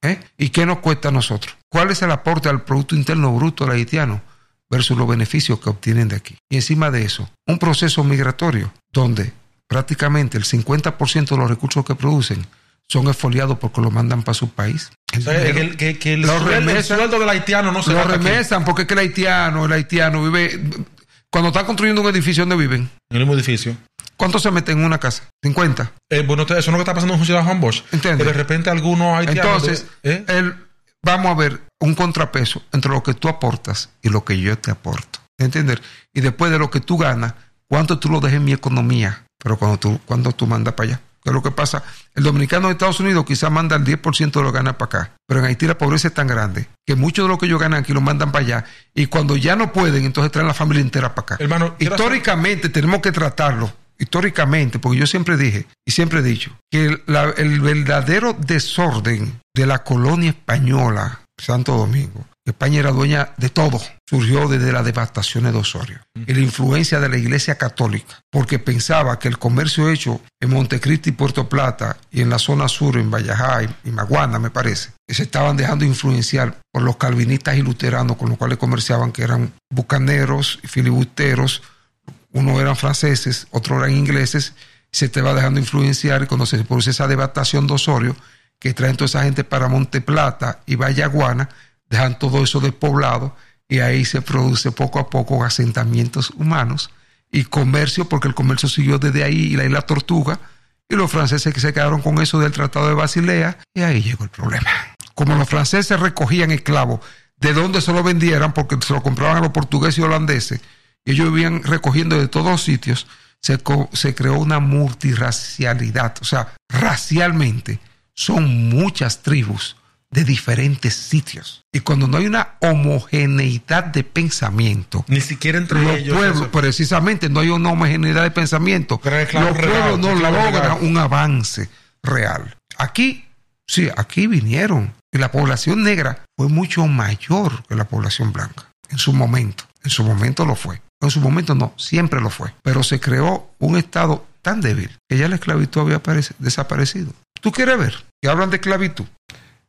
¿Eh? ¿Y qué nos cuesta a nosotros? ¿Cuál es el aporte al Producto Interno Bruto del haitiano versus los beneficios que obtienen de aquí? Y encima de eso, un proceso migratorio donde prácticamente el 50% de los recursos que producen son exfoliados porque lo mandan para su país. El que- que sueldo, el remesan. sueldo del haitiano no se lo aquí. remesan porque es que el haitiano, el haitiano vive... Cuando está construyendo un edificio donde viven, En el mismo edificio. ¿cuánto se mete en una casa? 50. Eh, bueno, eso es lo que está pasando en Ciudad Juan Bosch. Entiende. Que de repente algunos haitianos... Entonces, de- ¿eh? el- vamos a ver un contrapeso entre lo que tú aportas y lo que yo te aporto. ¿Entender? Y después de lo que tú ganas, cuánto tú lo dejas en mi economía, pero cuando tú, cuando tú mandas para allá. ¿Qué es lo que pasa? El dominicano de Estados Unidos quizás manda el 10% de lo que gana para acá, pero en Haití la pobreza es tan grande que mucho de lo que ellos ganan aquí lo mandan para allá y cuando ya no pueden, entonces traen la familia entera para acá. Hermano, hacer- Históricamente tenemos que tratarlo, históricamente, porque yo siempre dije y siempre he dicho que la- el verdadero desorden de la colonia española, Santo Domingo, España era dueña de todo, surgió desde las devastaciones de Osorio y la influencia de la Iglesia Católica, porque pensaba que el comercio hecho en Montecristi y Puerto Plata y en la zona sur, en Vallajá y, Maguana, me parece, que se estaban dejando influenciar por los calvinistas y luteranos con los cuales comerciaban, que eran bucaneros y filibusteros, unos eran franceses, otros eran ingleses, se te va dejando influenciar y cuando se produce esa devastación de Osorio, que traen toda esa gente para Monte Plata y Vallaguana, dejan todo eso despoblado y ahí se produce poco a poco asentamientos humanos y comercio, porque el comercio siguió desde ahí y la isla Tortuga, y los franceses que se quedaron con eso del Tratado de Basilea, y ahí llegó el problema. Como los franceses recogían esclavos, de donde se lo vendieran, porque se lo compraban a los portugueses y holandeses, y ellos vivían recogiendo de todos sitios, se, se creó una multirracialidad, o sea, racialmente son muchas tribus de diferentes sitios. Y cuando no hay una homogeneidad de pensamiento, Ni siquiera entre los ellos. pueblos, eso. precisamente, no hay una homogeneidad de pensamiento. Pero es claro los pueblos no logran un avance real. Aquí, sí, aquí vinieron. Y la población negra fue mucho mayor que la población blanca en su momento. En su momento lo fue. En su momento no, siempre lo fue. Pero se creó un estado tan débil que ya la esclavitud había desaparecido. ¿Tú quieres ver? Que hablan de esclavitud.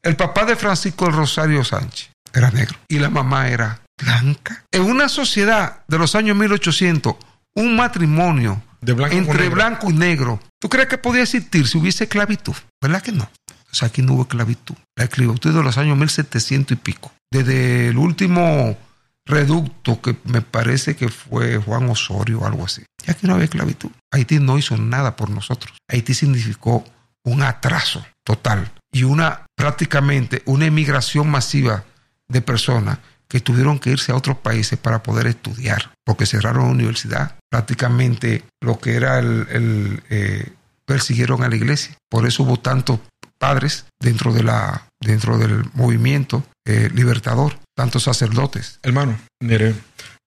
El papá de Francisco del Rosario Sánchez era negro y la mamá era blanca. En una sociedad de los años 1800, un matrimonio De blanco con entre blanco y negro, ¿tú crees que podía existir si hubiese esclavitud? ¿Verdad que no? O sea, aquí no hubo esclavitud. La esclavitud de los años 1700 y pico. Desde el último reducto que me parece que fue Juan Osorio o algo así. Y aquí no había esclavitud. Haití no hizo nada por nosotros. Haití significó un atraso total y una prácticamente una emigración masiva de personas que tuvieron que irse a otros países para poder estudiar, porque cerraron la universidad. Prácticamente lo que era el, eh, persiguieron a la iglesia. Por eso hubo tantos padres dentro, de la, dentro del movimiento eh, libertador, tantos sacerdotes. Hermano, mire,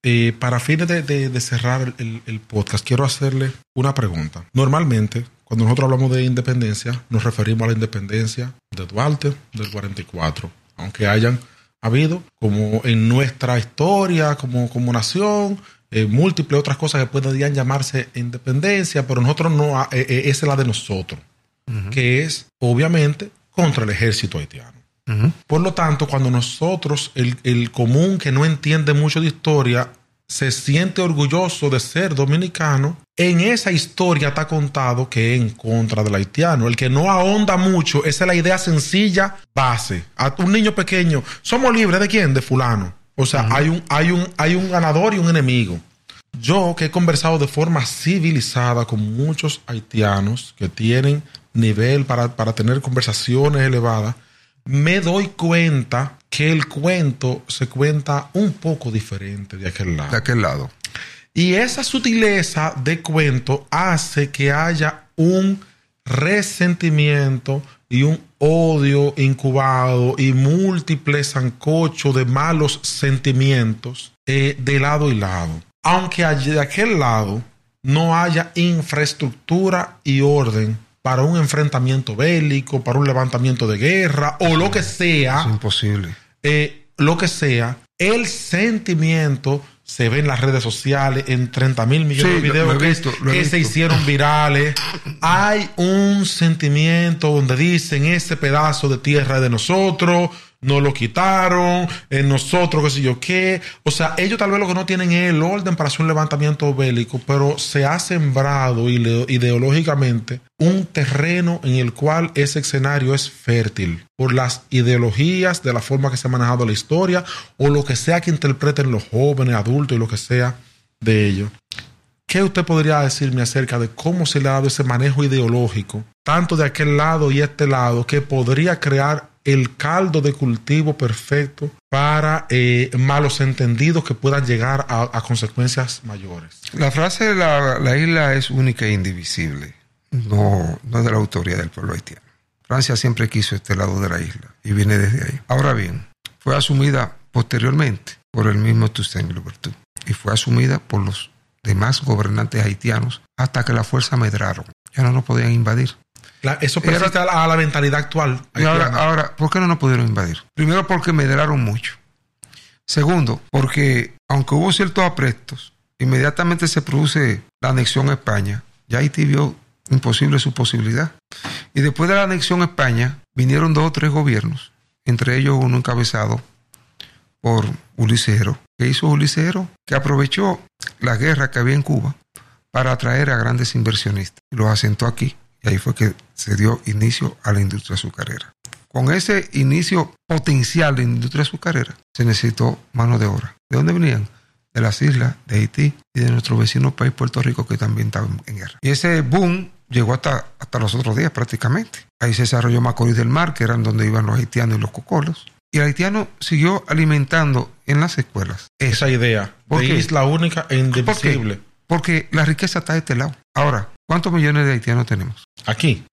eh, para fines de, cerrar el, podcast, quiero hacerle una pregunta. Normalmente, cuando nosotros hablamos de independencia, nos referimos a la independencia de Duarte del 44, aunque hayan habido, como en nuestra historia, como, como nación, eh, múltiples otras cosas que pueden llamarse independencia, pero nosotros no, esa es la de nosotros que es obviamente contra el ejército haitiano. Por lo tanto, cuando nosotros, el, el, común que no entiende mucho de historia, se siente orgulloso de ser dominicano, en esa historia está contado que es en contra del haitiano. El que no ahonda mucho, esa es la idea sencilla base. A un niño pequeño, ¿somos libres de quién? De fulano. O sea, hay, un, hay, un, hay un ganador y un enemigo. Yo que he conversado de forma civilizada con muchos haitianos que tienen nivel para, para tener conversaciones elevadas, me doy cuenta que el cuento se cuenta un poco diferente de aquel lado. De aquel lado. Y esa sutileza de cuento hace que haya un resentimiento y un odio incubado y múltiples zancocho de malos sentimientos eh, de lado y lado. Aunque de aquel lado no haya infraestructura y orden para un enfrentamiento bélico, para un levantamiento de guerra o lo que sea. Es imposible. Eh, lo que sea, el sentimiento se ve en las redes sociales, en 30 mil millones de videos que, se hicieron virales. Hay un sentimiento donde dicen ese pedazo de tierra es de nosotros, no lo quitaron, en nosotros, qué sé yo qué. O sea, ellos tal vez lo que no tienen es el orden para hacer un levantamiento bélico, pero se ha sembrado ideológicamente un terreno en el cual ese escenario es fértil por las ideologías de la forma que se ha manejado la historia o lo que sea que interpreten los jóvenes, adultos y lo que sea de ellos. ¿Qué usted podría decirme acerca de cómo se le ha dado ese manejo ideológico, tanto de aquel lado y este lado, que podría crear el caldo de cultivo perfecto para eh, malos entendidos que puedan llegar a, consecuencias mayores. La frase de la, isla es única e indivisible, no, no de la autoría del pueblo haitiano. Francia siempre quiso este lado de la isla y viene desde ahí. Ahora bien, fue asumida posteriormente por el mismo Toussaint Louverture y fue asumida por los demás gobernantes haitianos hasta que las fuerzas medraron. Ya no nos podían invadir eso a, la, mentalidad actual. ahora, ahora, ¿por qué no nos pudieron invadir? Primero, porque medraron mucho. Segundo, porque aunque hubo ciertos aprestos, inmediatamente se produce la anexión a España. Ya Haití vio imposible su posibilidad. Y después de la anexión a España, vinieron dos o tres gobiernos, entre ellos uno encabezado por Ulicero. ¿Qué hizo Ulicero? Que aprovechó la guerra que había en Cuba para atraer a grandes inversionistas y los asentó aquí. Y ahí fue que se dio inicio a la industria azucarera. Con ese inicio potencial de industria azucarera, se necesitó mano de obra. ¿De dónde venían? De las islas, de Haití y de nuestro vecino país Puerto Rico, que también estaba en guerra. Y ese boom llegó hasta, hasta los otros días prácticamente. Ahí se desarrolló Macorís del Mar, que eran donde iban los haitianos y los cocolos. Y el haitiano siguió alimentando en las escuelas esa idea de isla única e indivisible. Porque la riqueza está de este lado. Ahora, ¿cuántos millones de haitianos tenemos? Aquí.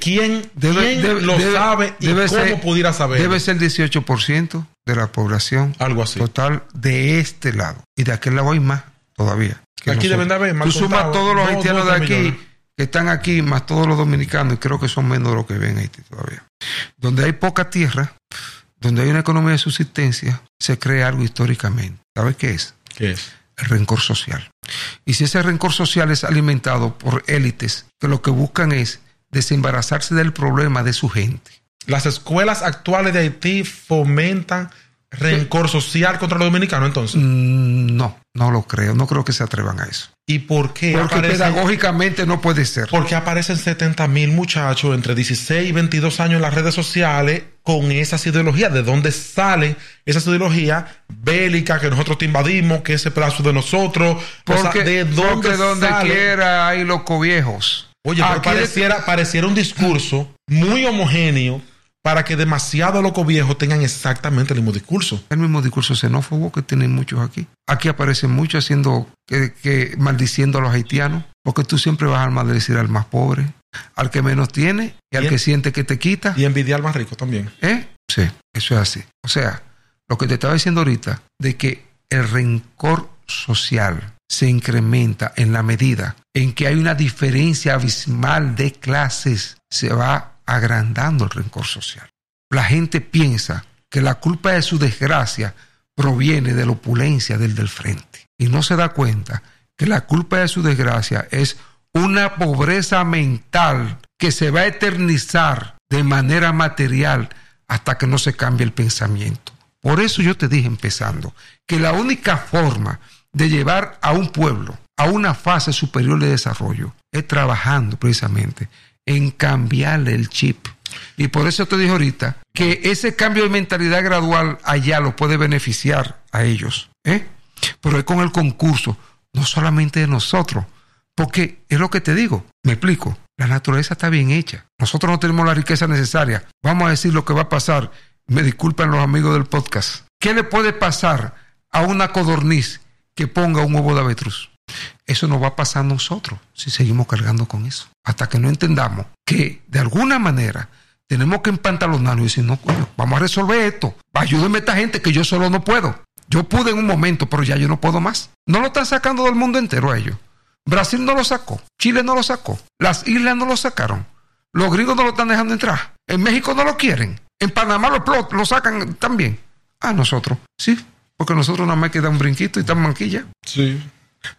¿Quién, lo sabe y cómo pudiera saber? Debe ser el 18% de la población Algo así. total de este lado. Y de aquel lado hay más todavía. Aquí deben de haber más. Tú sumas todos los haitianos de aquí que están aquí, más todos los dominicanos, y creo que son menos de lo que ven Haití todavía. Donde hay poca tierra, donde hay una economía de subsistencia, se crea algo históricamente. ¿Sabes qué es? ¿Qué es? El rencor social. Y si ese rencor social es alimentado por élites que lo que buscan es desembarazarse del problema de su gente. Las escuelas actuales de Haití fomentan rencor social contra los dominicanos entonces? Mm, no, no lo creo. No creo que se atrevan a eso. ¿Y por qué? Porque aparecen- pedagógicamente no puede ser. Porque aparecen 70 mil muchachos entre 16 y 22 años en las redes sociales con esas ideologías. ¿De dónde salen esas ideologías bélicas que nosotros te invadimos, que ese pedazo de nosotros? O sea, Porque, ¿de dónde porque donde sale? quiera hay locos viejos. Oye, pero pareciera, pareciera un discurso muy homogéneo para que demasiado locos viejos tengan exactamente el mismo discurso. el mismo discurso xenófobo que tienen muchos aquí. Aquí aparecen muchos haciendo que, que maldiciendo a los haitianos, porque tú siempre vas a maldecir al más pobre, al que menos tiene y al que siente que te quita. Y envidiar al más rico también. ¿Eh? Sí, eso es así. O sea, lo que te estaba diciendo ahorita, de que el rencor social se incrementa en la medida en que hay una diferencia abismal de clases, se va agrandando el rencor social. La gente piensa que la culpa de su desgracia proviene de la opulencia del del frente y no se da cuenta que la culpa de su desgracia es una pobreza mental que se va a eternizar de manera material hasta que no se cambie el pensamiento. Por eso yo te dije empezando que la única forma de llevar a un pueblo a una fase superior de desarrollo es trabajando precisamente en cambiarle el chip. Y por eso te dije ahorita que ese cambio de mentalidad gradual allá lo puede beneficiar a ellos. ¿eh? Pero es con el concurso, no solamente de nosotros. Porque es lo que te digo, me explico, la naturaleza está bien hecha. Nosotros no tenemos la riqueza necesaria. Vamos a decir lo que va a pasar. Me disculpan los amigos del podcast. ¿Qué le puede pasar a una codorniz que ponga un huevo de avestruz? Eso nos va a pasar a nosotros si seguimos cargando con eso. Hasta que no entendamos que de alguna manera tenemos que empantalonarnos y decir, no, coño, vamos a resolver esto. Ayúdenme esta gente que yo solo no puedo. Yo pude en un momento, pero ya yo no puedo más. No lo están sacando del mundo entero a ellos. Brasil no lo sacó, Chile no lo sacó, las islas no lo sacaron, los gringos no lo están dejando entrar, en México no lo quieren, en Panamá lo, plot- lo sacan también. A nosotros, sí, porque nosotros nada más queda un brinquito y tan manquilla. Sí.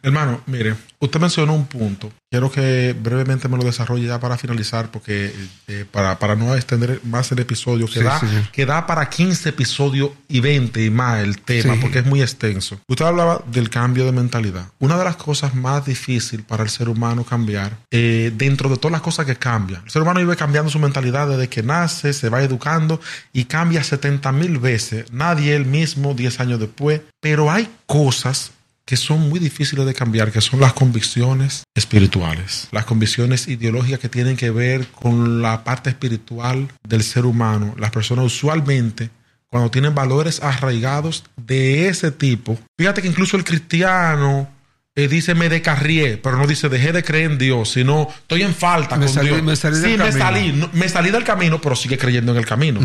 Hermano, mire, usted mencionó un punto. Quiero que brevemente me lo desarrolle ya para finalizar, porque eh, para, para no extender más el episodio, que, Sí, da, sí, que da para 15 episodios y 20 y más el tema, Sí. porque es muy extenso. Usted hablaba del cambio de mentalidad. Una de las cosas más difíciles para el ser humano cambiar, eh, dentro de todas las cosas que cambian, el ser humano vive cambiando su mentalidad desde que nace, se va educando y cambia 70 mil veces. Nadie él mismo 10 años después, pero hay cosas que son muy difíciles de cambiar, que son las convicciones espirituales, las convicciones ideológicas que tienen que ver con la parte espiritual del ser humano. Las personas usualmente, cuando tienen valores arraigados de ese tipo, fíjate que incluso el cristiano eh, dice me decarrié, pero no dice dejé de creer en Dios, sino estoy en falta Me con salí- Dios. me salí del me camino. salí, me salí del camino, pero sigue creyendo en el camino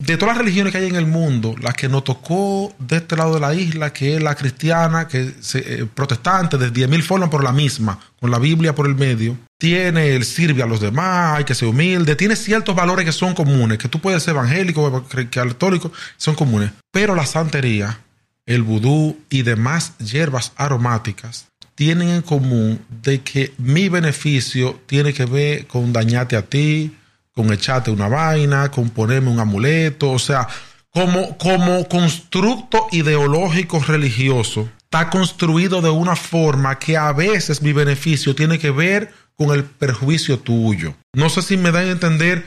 de todas las religiones que hay en el mundo, la que nos tocó de este lado de la isla, que es la cristiana, que se, eh, protestante, de 10.000 formas, pero la misma, con la Biblia por el medio, tiene el sirve a los demás, hay que ser humilde, tiene ciertos valores que son comunes, que tú puedes ser evangélico, católico, son comunes. Pero la santería, el vudú y demás hierbas aromáticas tienen en común de que mi beneficio tiene que ver con dañarte a ti, con echarte una vaina, con ponerme un amuleto, o sea, como, como constructo ideológico religioso, está construido de una forma que a veces mi beneficio tiene que ver con el perjuicio tuyo. No sé si me dan a entender.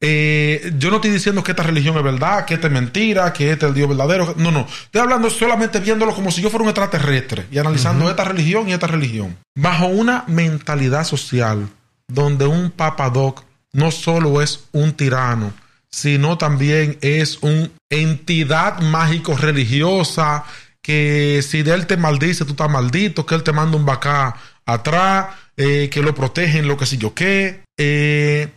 eh, yo no estoy diciendo que esta religión es verdad, que esta es mentira, que este es el Dios verdadero. No, no. Estoy hablando solamente viéndolo como si yo fuera un extraterrestre y analizando esta religión y esta religión. Bajo una mentalidad social donde un papadoc no solo es un tirano, sino también es una entidad mágico religiosa que si de él te maldice, tú estás maldito, que él te manda un bacá atrás, eh, que lo protegen, lo que sé yo qué. Eh,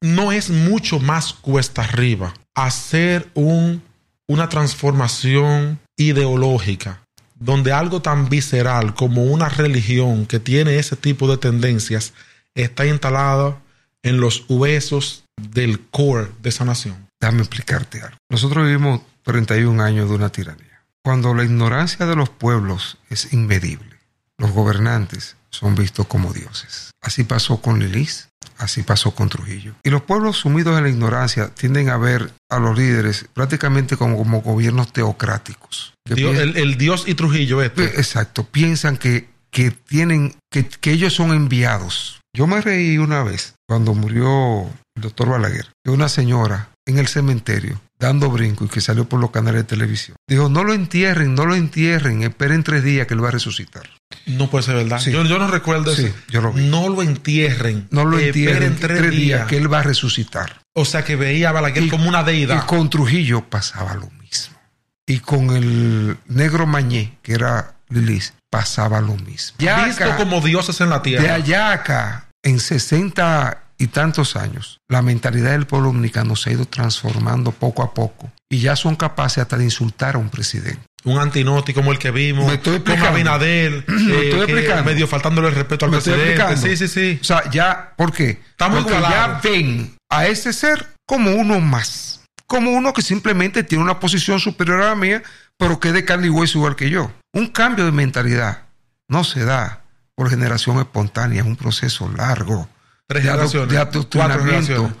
no es mucho más cuesta arriba hacer un, una transformación ideológica donde algo tan visceral como una religión que tiene ese tipo de tendencias está instalado en los huesos del core de esa nación. Déjame explicarte algo. Nosotros vivimos 31 años de una tiranía. Cuando la ignorancia de los pueblos es inmedible, los gobernantes son vistos como dioses. Así pasó con Lilis, así pasó con Trujillo. Y los pueblos sumidos en la ignorancia tienden a ver a los líderes prácticamente como, como gobiernos teocráticos. Dios, el, el, Dios y Trujillo, este. Exacto, piensan que, que tienen, que, que ellos son enviados. Yo me reí una vez cuando murió el doctor Balaguer, que una señora en el cementerio dando brinco y que salió por los canales de televisión. Dijo, no lo entierren, no lo entierren, esperen tres días que él va a resucitar. No puede ser verdad. Sí. Yo, yo, no recuerdo sí, eso. Yo lo vi. No lo entierren. No lo entierren, tres, tres días, días que él va a resucitar. O sea que veía a Balaguer Y- como una deidad. Y con Trujillo pasaba lo mismo. Y con el negro Mañé, que era Lilis, pasaba lo mismo. Visto como dioses en la de tierra. allá a acá, en 60 y tantos años, la mentalidad del pueblo dominicano se ha ido transformando poco a poco y ya son capaces hasta de insultar a un presidente. Un antinoti como el que vimos. Me estoy Como. Me eh, estoy explicando. Medio faltándole el respeto al ¿Me estoy presidente. Sí, sí, sí. O sea, ya, ¿por qué? Estamos Porque ya ven a ese ser como uno más. Como uno que simplemente tiene una posición superior a la mía, pero que es de carne y hueso igual que yo. Un cambio de mentalidad no se da por generación espontánea, es un proceso largo Tres de, generaciones. de Cuatro adoctrinamiento. generaciones.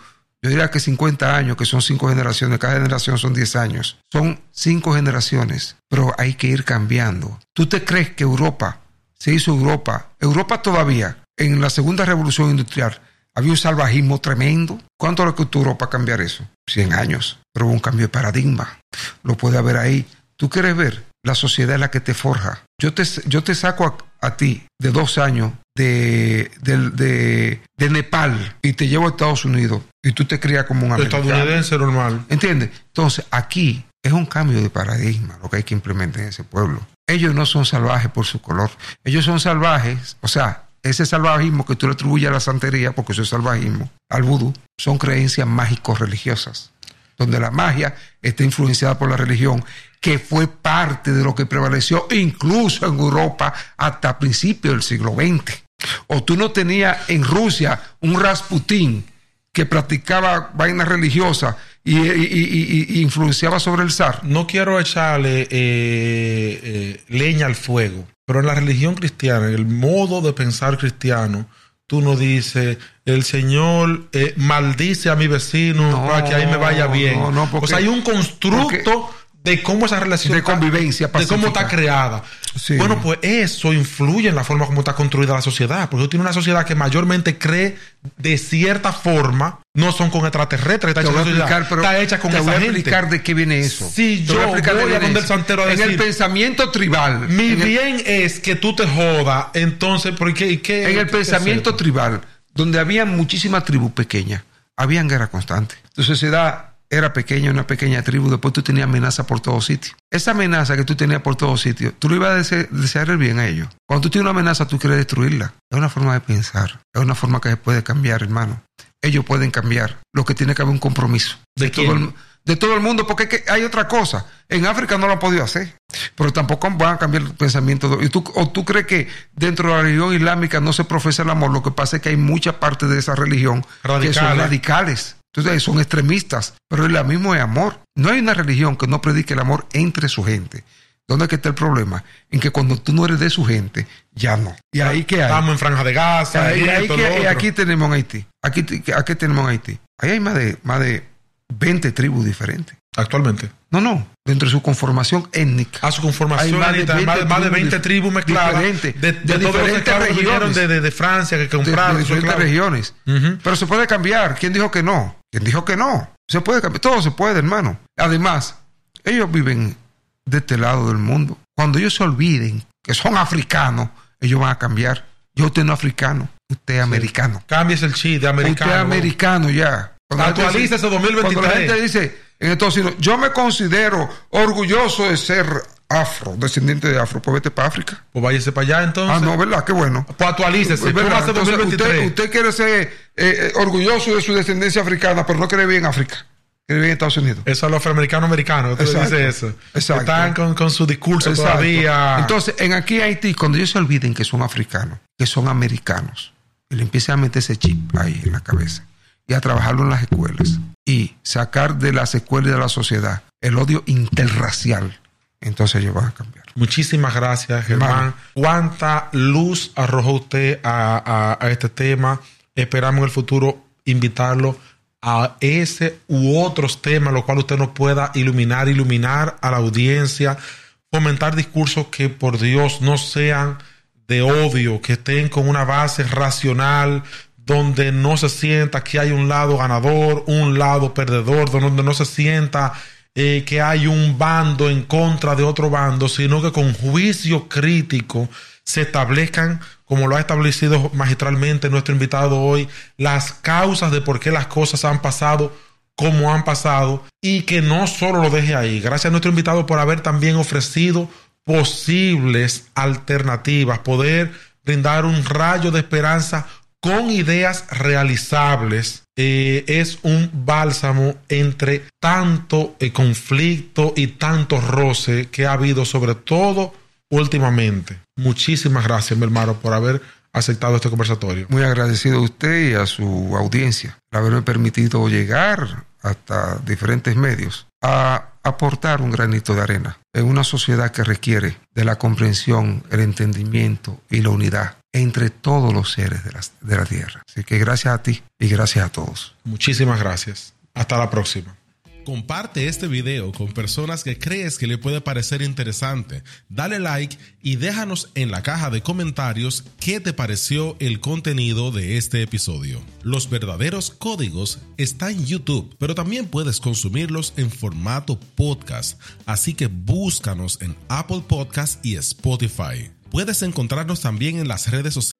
Yo diría que 50 años, que son cinco generaciones, cada generación son 10 años. Son cinco generaciones, pero hay que ir cambiando. ¿Tú te crees que Europa se hizo Europa? Europa todavía, en la segunda revolución industrial, había un salvajismo tremendo. ¿Cuánto le costó Europa cambiar eso? 100 años, pero hubo un cambio de paradigma. Lo puede haber ahí. ¿Tú quieres ver? La sociedad es la que te forja. Yo te, yo te saco a, a ti de dos años de, de, de, de Nepal y te llevo a Estados Unidos y tú te crías como un americano. Estadounidense normal. ¿Entiendes? Entonces, aquí es un cambio de paradigma lo que hay que implementar en ese pueblo. Ellos no son salvajes por su color. Ellos son salvajes, o sea, ese salvajismo que tú le atribuyes a la santería, porque eso es salvajismo, al vudú, son creencias mágico-religiosas, donde la magia está influenciada por la religión, que fue parte de lo que prevaleció incluso en Europa hasta principios del siglo XX. O tú no tenías en Rusia un Rasputín que practicaba vainas religiosas y, influenciaba sobre el zar. No quiero echarle eh, eh, leña al fuego, pero en la religión cristiana, en el modo de pensar cristiano, tú no dices, el Señor eh, maldice a mi vecino No, para que ahí me vaya bien. no, no, porque- o sea, hay un constructo de cómo esa relación De está- convivencia de cómo está creada. Sí. Bueno, pues eso influye en la forma como está construida la sociedad, porque tú tienes una sociedad que mayormente cree de cierta forma, no son con extraterrestres, está hecha, voy explicar, pero está hecha con te esa voy a gente. explicar de qué viene eso. Si Te yo a explicar voy a viene donde el santero a En el decir- pensamiento tribal. Mi en el- bien es que tú te jodas, entonces, ¿por qué? ¿Y qué- en el qué- pensamiento tribal, donde había muchísimas tribus pequeñas, habían guerra constante. Tu sociedad era pequeña, una pequeña tribu, después tú tenías amenaza por todos sitios. Esa amenaza que tú tenías por todos sitios, tú le ibas a dese- desear el bien a ellos. Cuando tú tienes una amenaza, tú quieres destruirla. Es una forma de pensar, es una forma que se puede cambiar, hermano. Ellos pueden cambiar. Lo que tiene que haber un compromiso. ¿De todo quién? el, de todo el mundo, porque es que hay otra cosa. En África no lo han podido hacer, pero tampoco van a cambiar el pensamiento. ¿Y tú, ¿O tú crees que dentro de la religión islámica no se profesa el amor? Lo que pasa es que hay mucha parte de esa religión que son Radicales. Entonces son extremistas, pero el mismo es amor. No hay una religión que no predique el amor entre su gente. ¿Dónde es que está el problema? En que cuando tú no eres de su gente, ya no. ¿Y ahí qué hay? Estamos en Franja de Gaza, Ahí- y ahí esto, que- lo y otro. aquí tenemos en Haití. Aquí, aquí tenemos en Haití. Ahí hay más de, más de 20 tribus diferentes. Actualmente. No, no. Dentro de su conformación étnica. A su conformación, Hay más de más, 20 más de 20 tribus mezcladas. diferentes, de, de, de diferentes que regiones. de, de, de Francia, que de, de compraron. esos diferentes regiones. Pero se puede cambiar. ¿Quién dijo que no? ¿Quién dijo que no? Se puede cambiar. Todo se puede, hermano. Además, ellos viven de este lado del mundo. Cuando ellos se olviden que son africanos, ellos van a cambiar. Yo usted no es africano, usted es americano. Cambies el chi de americano. Usted es americano ya. Actualiza ese 2023. Cuando la gente dice en Estados Unidos, yo me considero orgulloso de ser afro, descendiente de afro, pues vete para África. Pues váyase para allá entonces. Ah, no, ¿verdad? Qué bueno. Pues actualícese. Entonces, 2023. usted, usted quiere ser eh, eh, orgulloso de su descendencia africana, pero no quiere vivir en África. Quiere vivir en Estados Unidos. Eso a los afroamericanos americanos. Tú le Exacto. dices eso. Exacto. Están con, con su discurso Exacto. todavía. Entonces, en aquí Haití, cuando ellos se olviden que son africanos, que son americanos, y le empiecen a meter ese chip ahí en la cabeza, y a trabajarlo en las escuelas, y sacar de las escuelas y de la sociedad el odio interracial entonces ellos van a cambiar. Muchísimas gracias, Germán. ¿Cuánta luz arrojó usted a, a, a este tema? Esperamos en el futuro invitarlo a ese u otros temas, lo cual usted nos pueda iluminar, iluminar a la audiencia, fomentar discursos que por Dios no sean de odio, que estén con una base racional, donde no se sienta que hay un lado ganador, un lado perdedor, donde no se sienta eh, que hay un bando en contra de otro bando, sino que con juicio crítico se establezcan, como lo ha establecido magistralmente nuestro invitado hoy, las causas de por qué las cosas han pasado como han pasado y que no solo lo deje ahí. Gracias a nuestro invitado por haber también ofrecido posibles alternativas, poder brindar un rayo de esperanza con ideas realizables eh, es un bálsamo entre tanto eh, conflicto y tanto roce que ha habido, sobre todo últimamente. Muchísimas gracias, mi hermano, por haber aceptado este conversatorio. Muy agradecido a usted y a su audiencia por haberme permitido llegar hasta diferentes medios a aportar un granito de arena en una sociedad que requiere de la comprensión, el entendimiento y la unidad entre todos los seres de la, de la tierra. Así que gracias a ti y gracias a todos. Muchísimas gracias. Hasta la próxima. Comparte este video con personas que crees que le puede parecer interesante. Dale like y déjanos en la caja de comentarios qué te pareció el contenido de este episodio. Los verdaderos códigos están en YouTube, pero también puedes consumirlos en formato podcast, así que búscanos en Apple Podcast y Spotify. Puedes encontrarnos también en las redes sociales.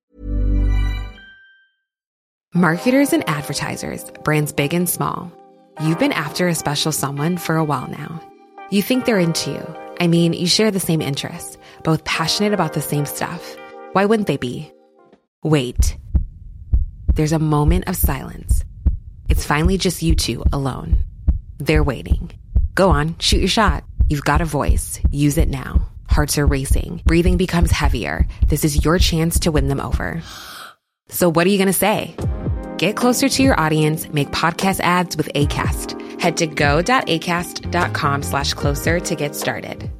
Marketers and advertisers, brands big and small. You've been after a special someone for a while now. You think they're into you. I mean, you share the same interests, both passionate about the same stuff. Why wouldn't they be? Wait. There's a moment of silence. It's finally just you two alone. They're waiting. Go on, shoot your shot. You've got a voice. Use it now. Hearts are racing. Breathing becomes heavier. This is your chance to win them over. So what are you going to say? Get closer to your audience, make podcast ads with ACAST. Head to go.acast.com slash closer to get started.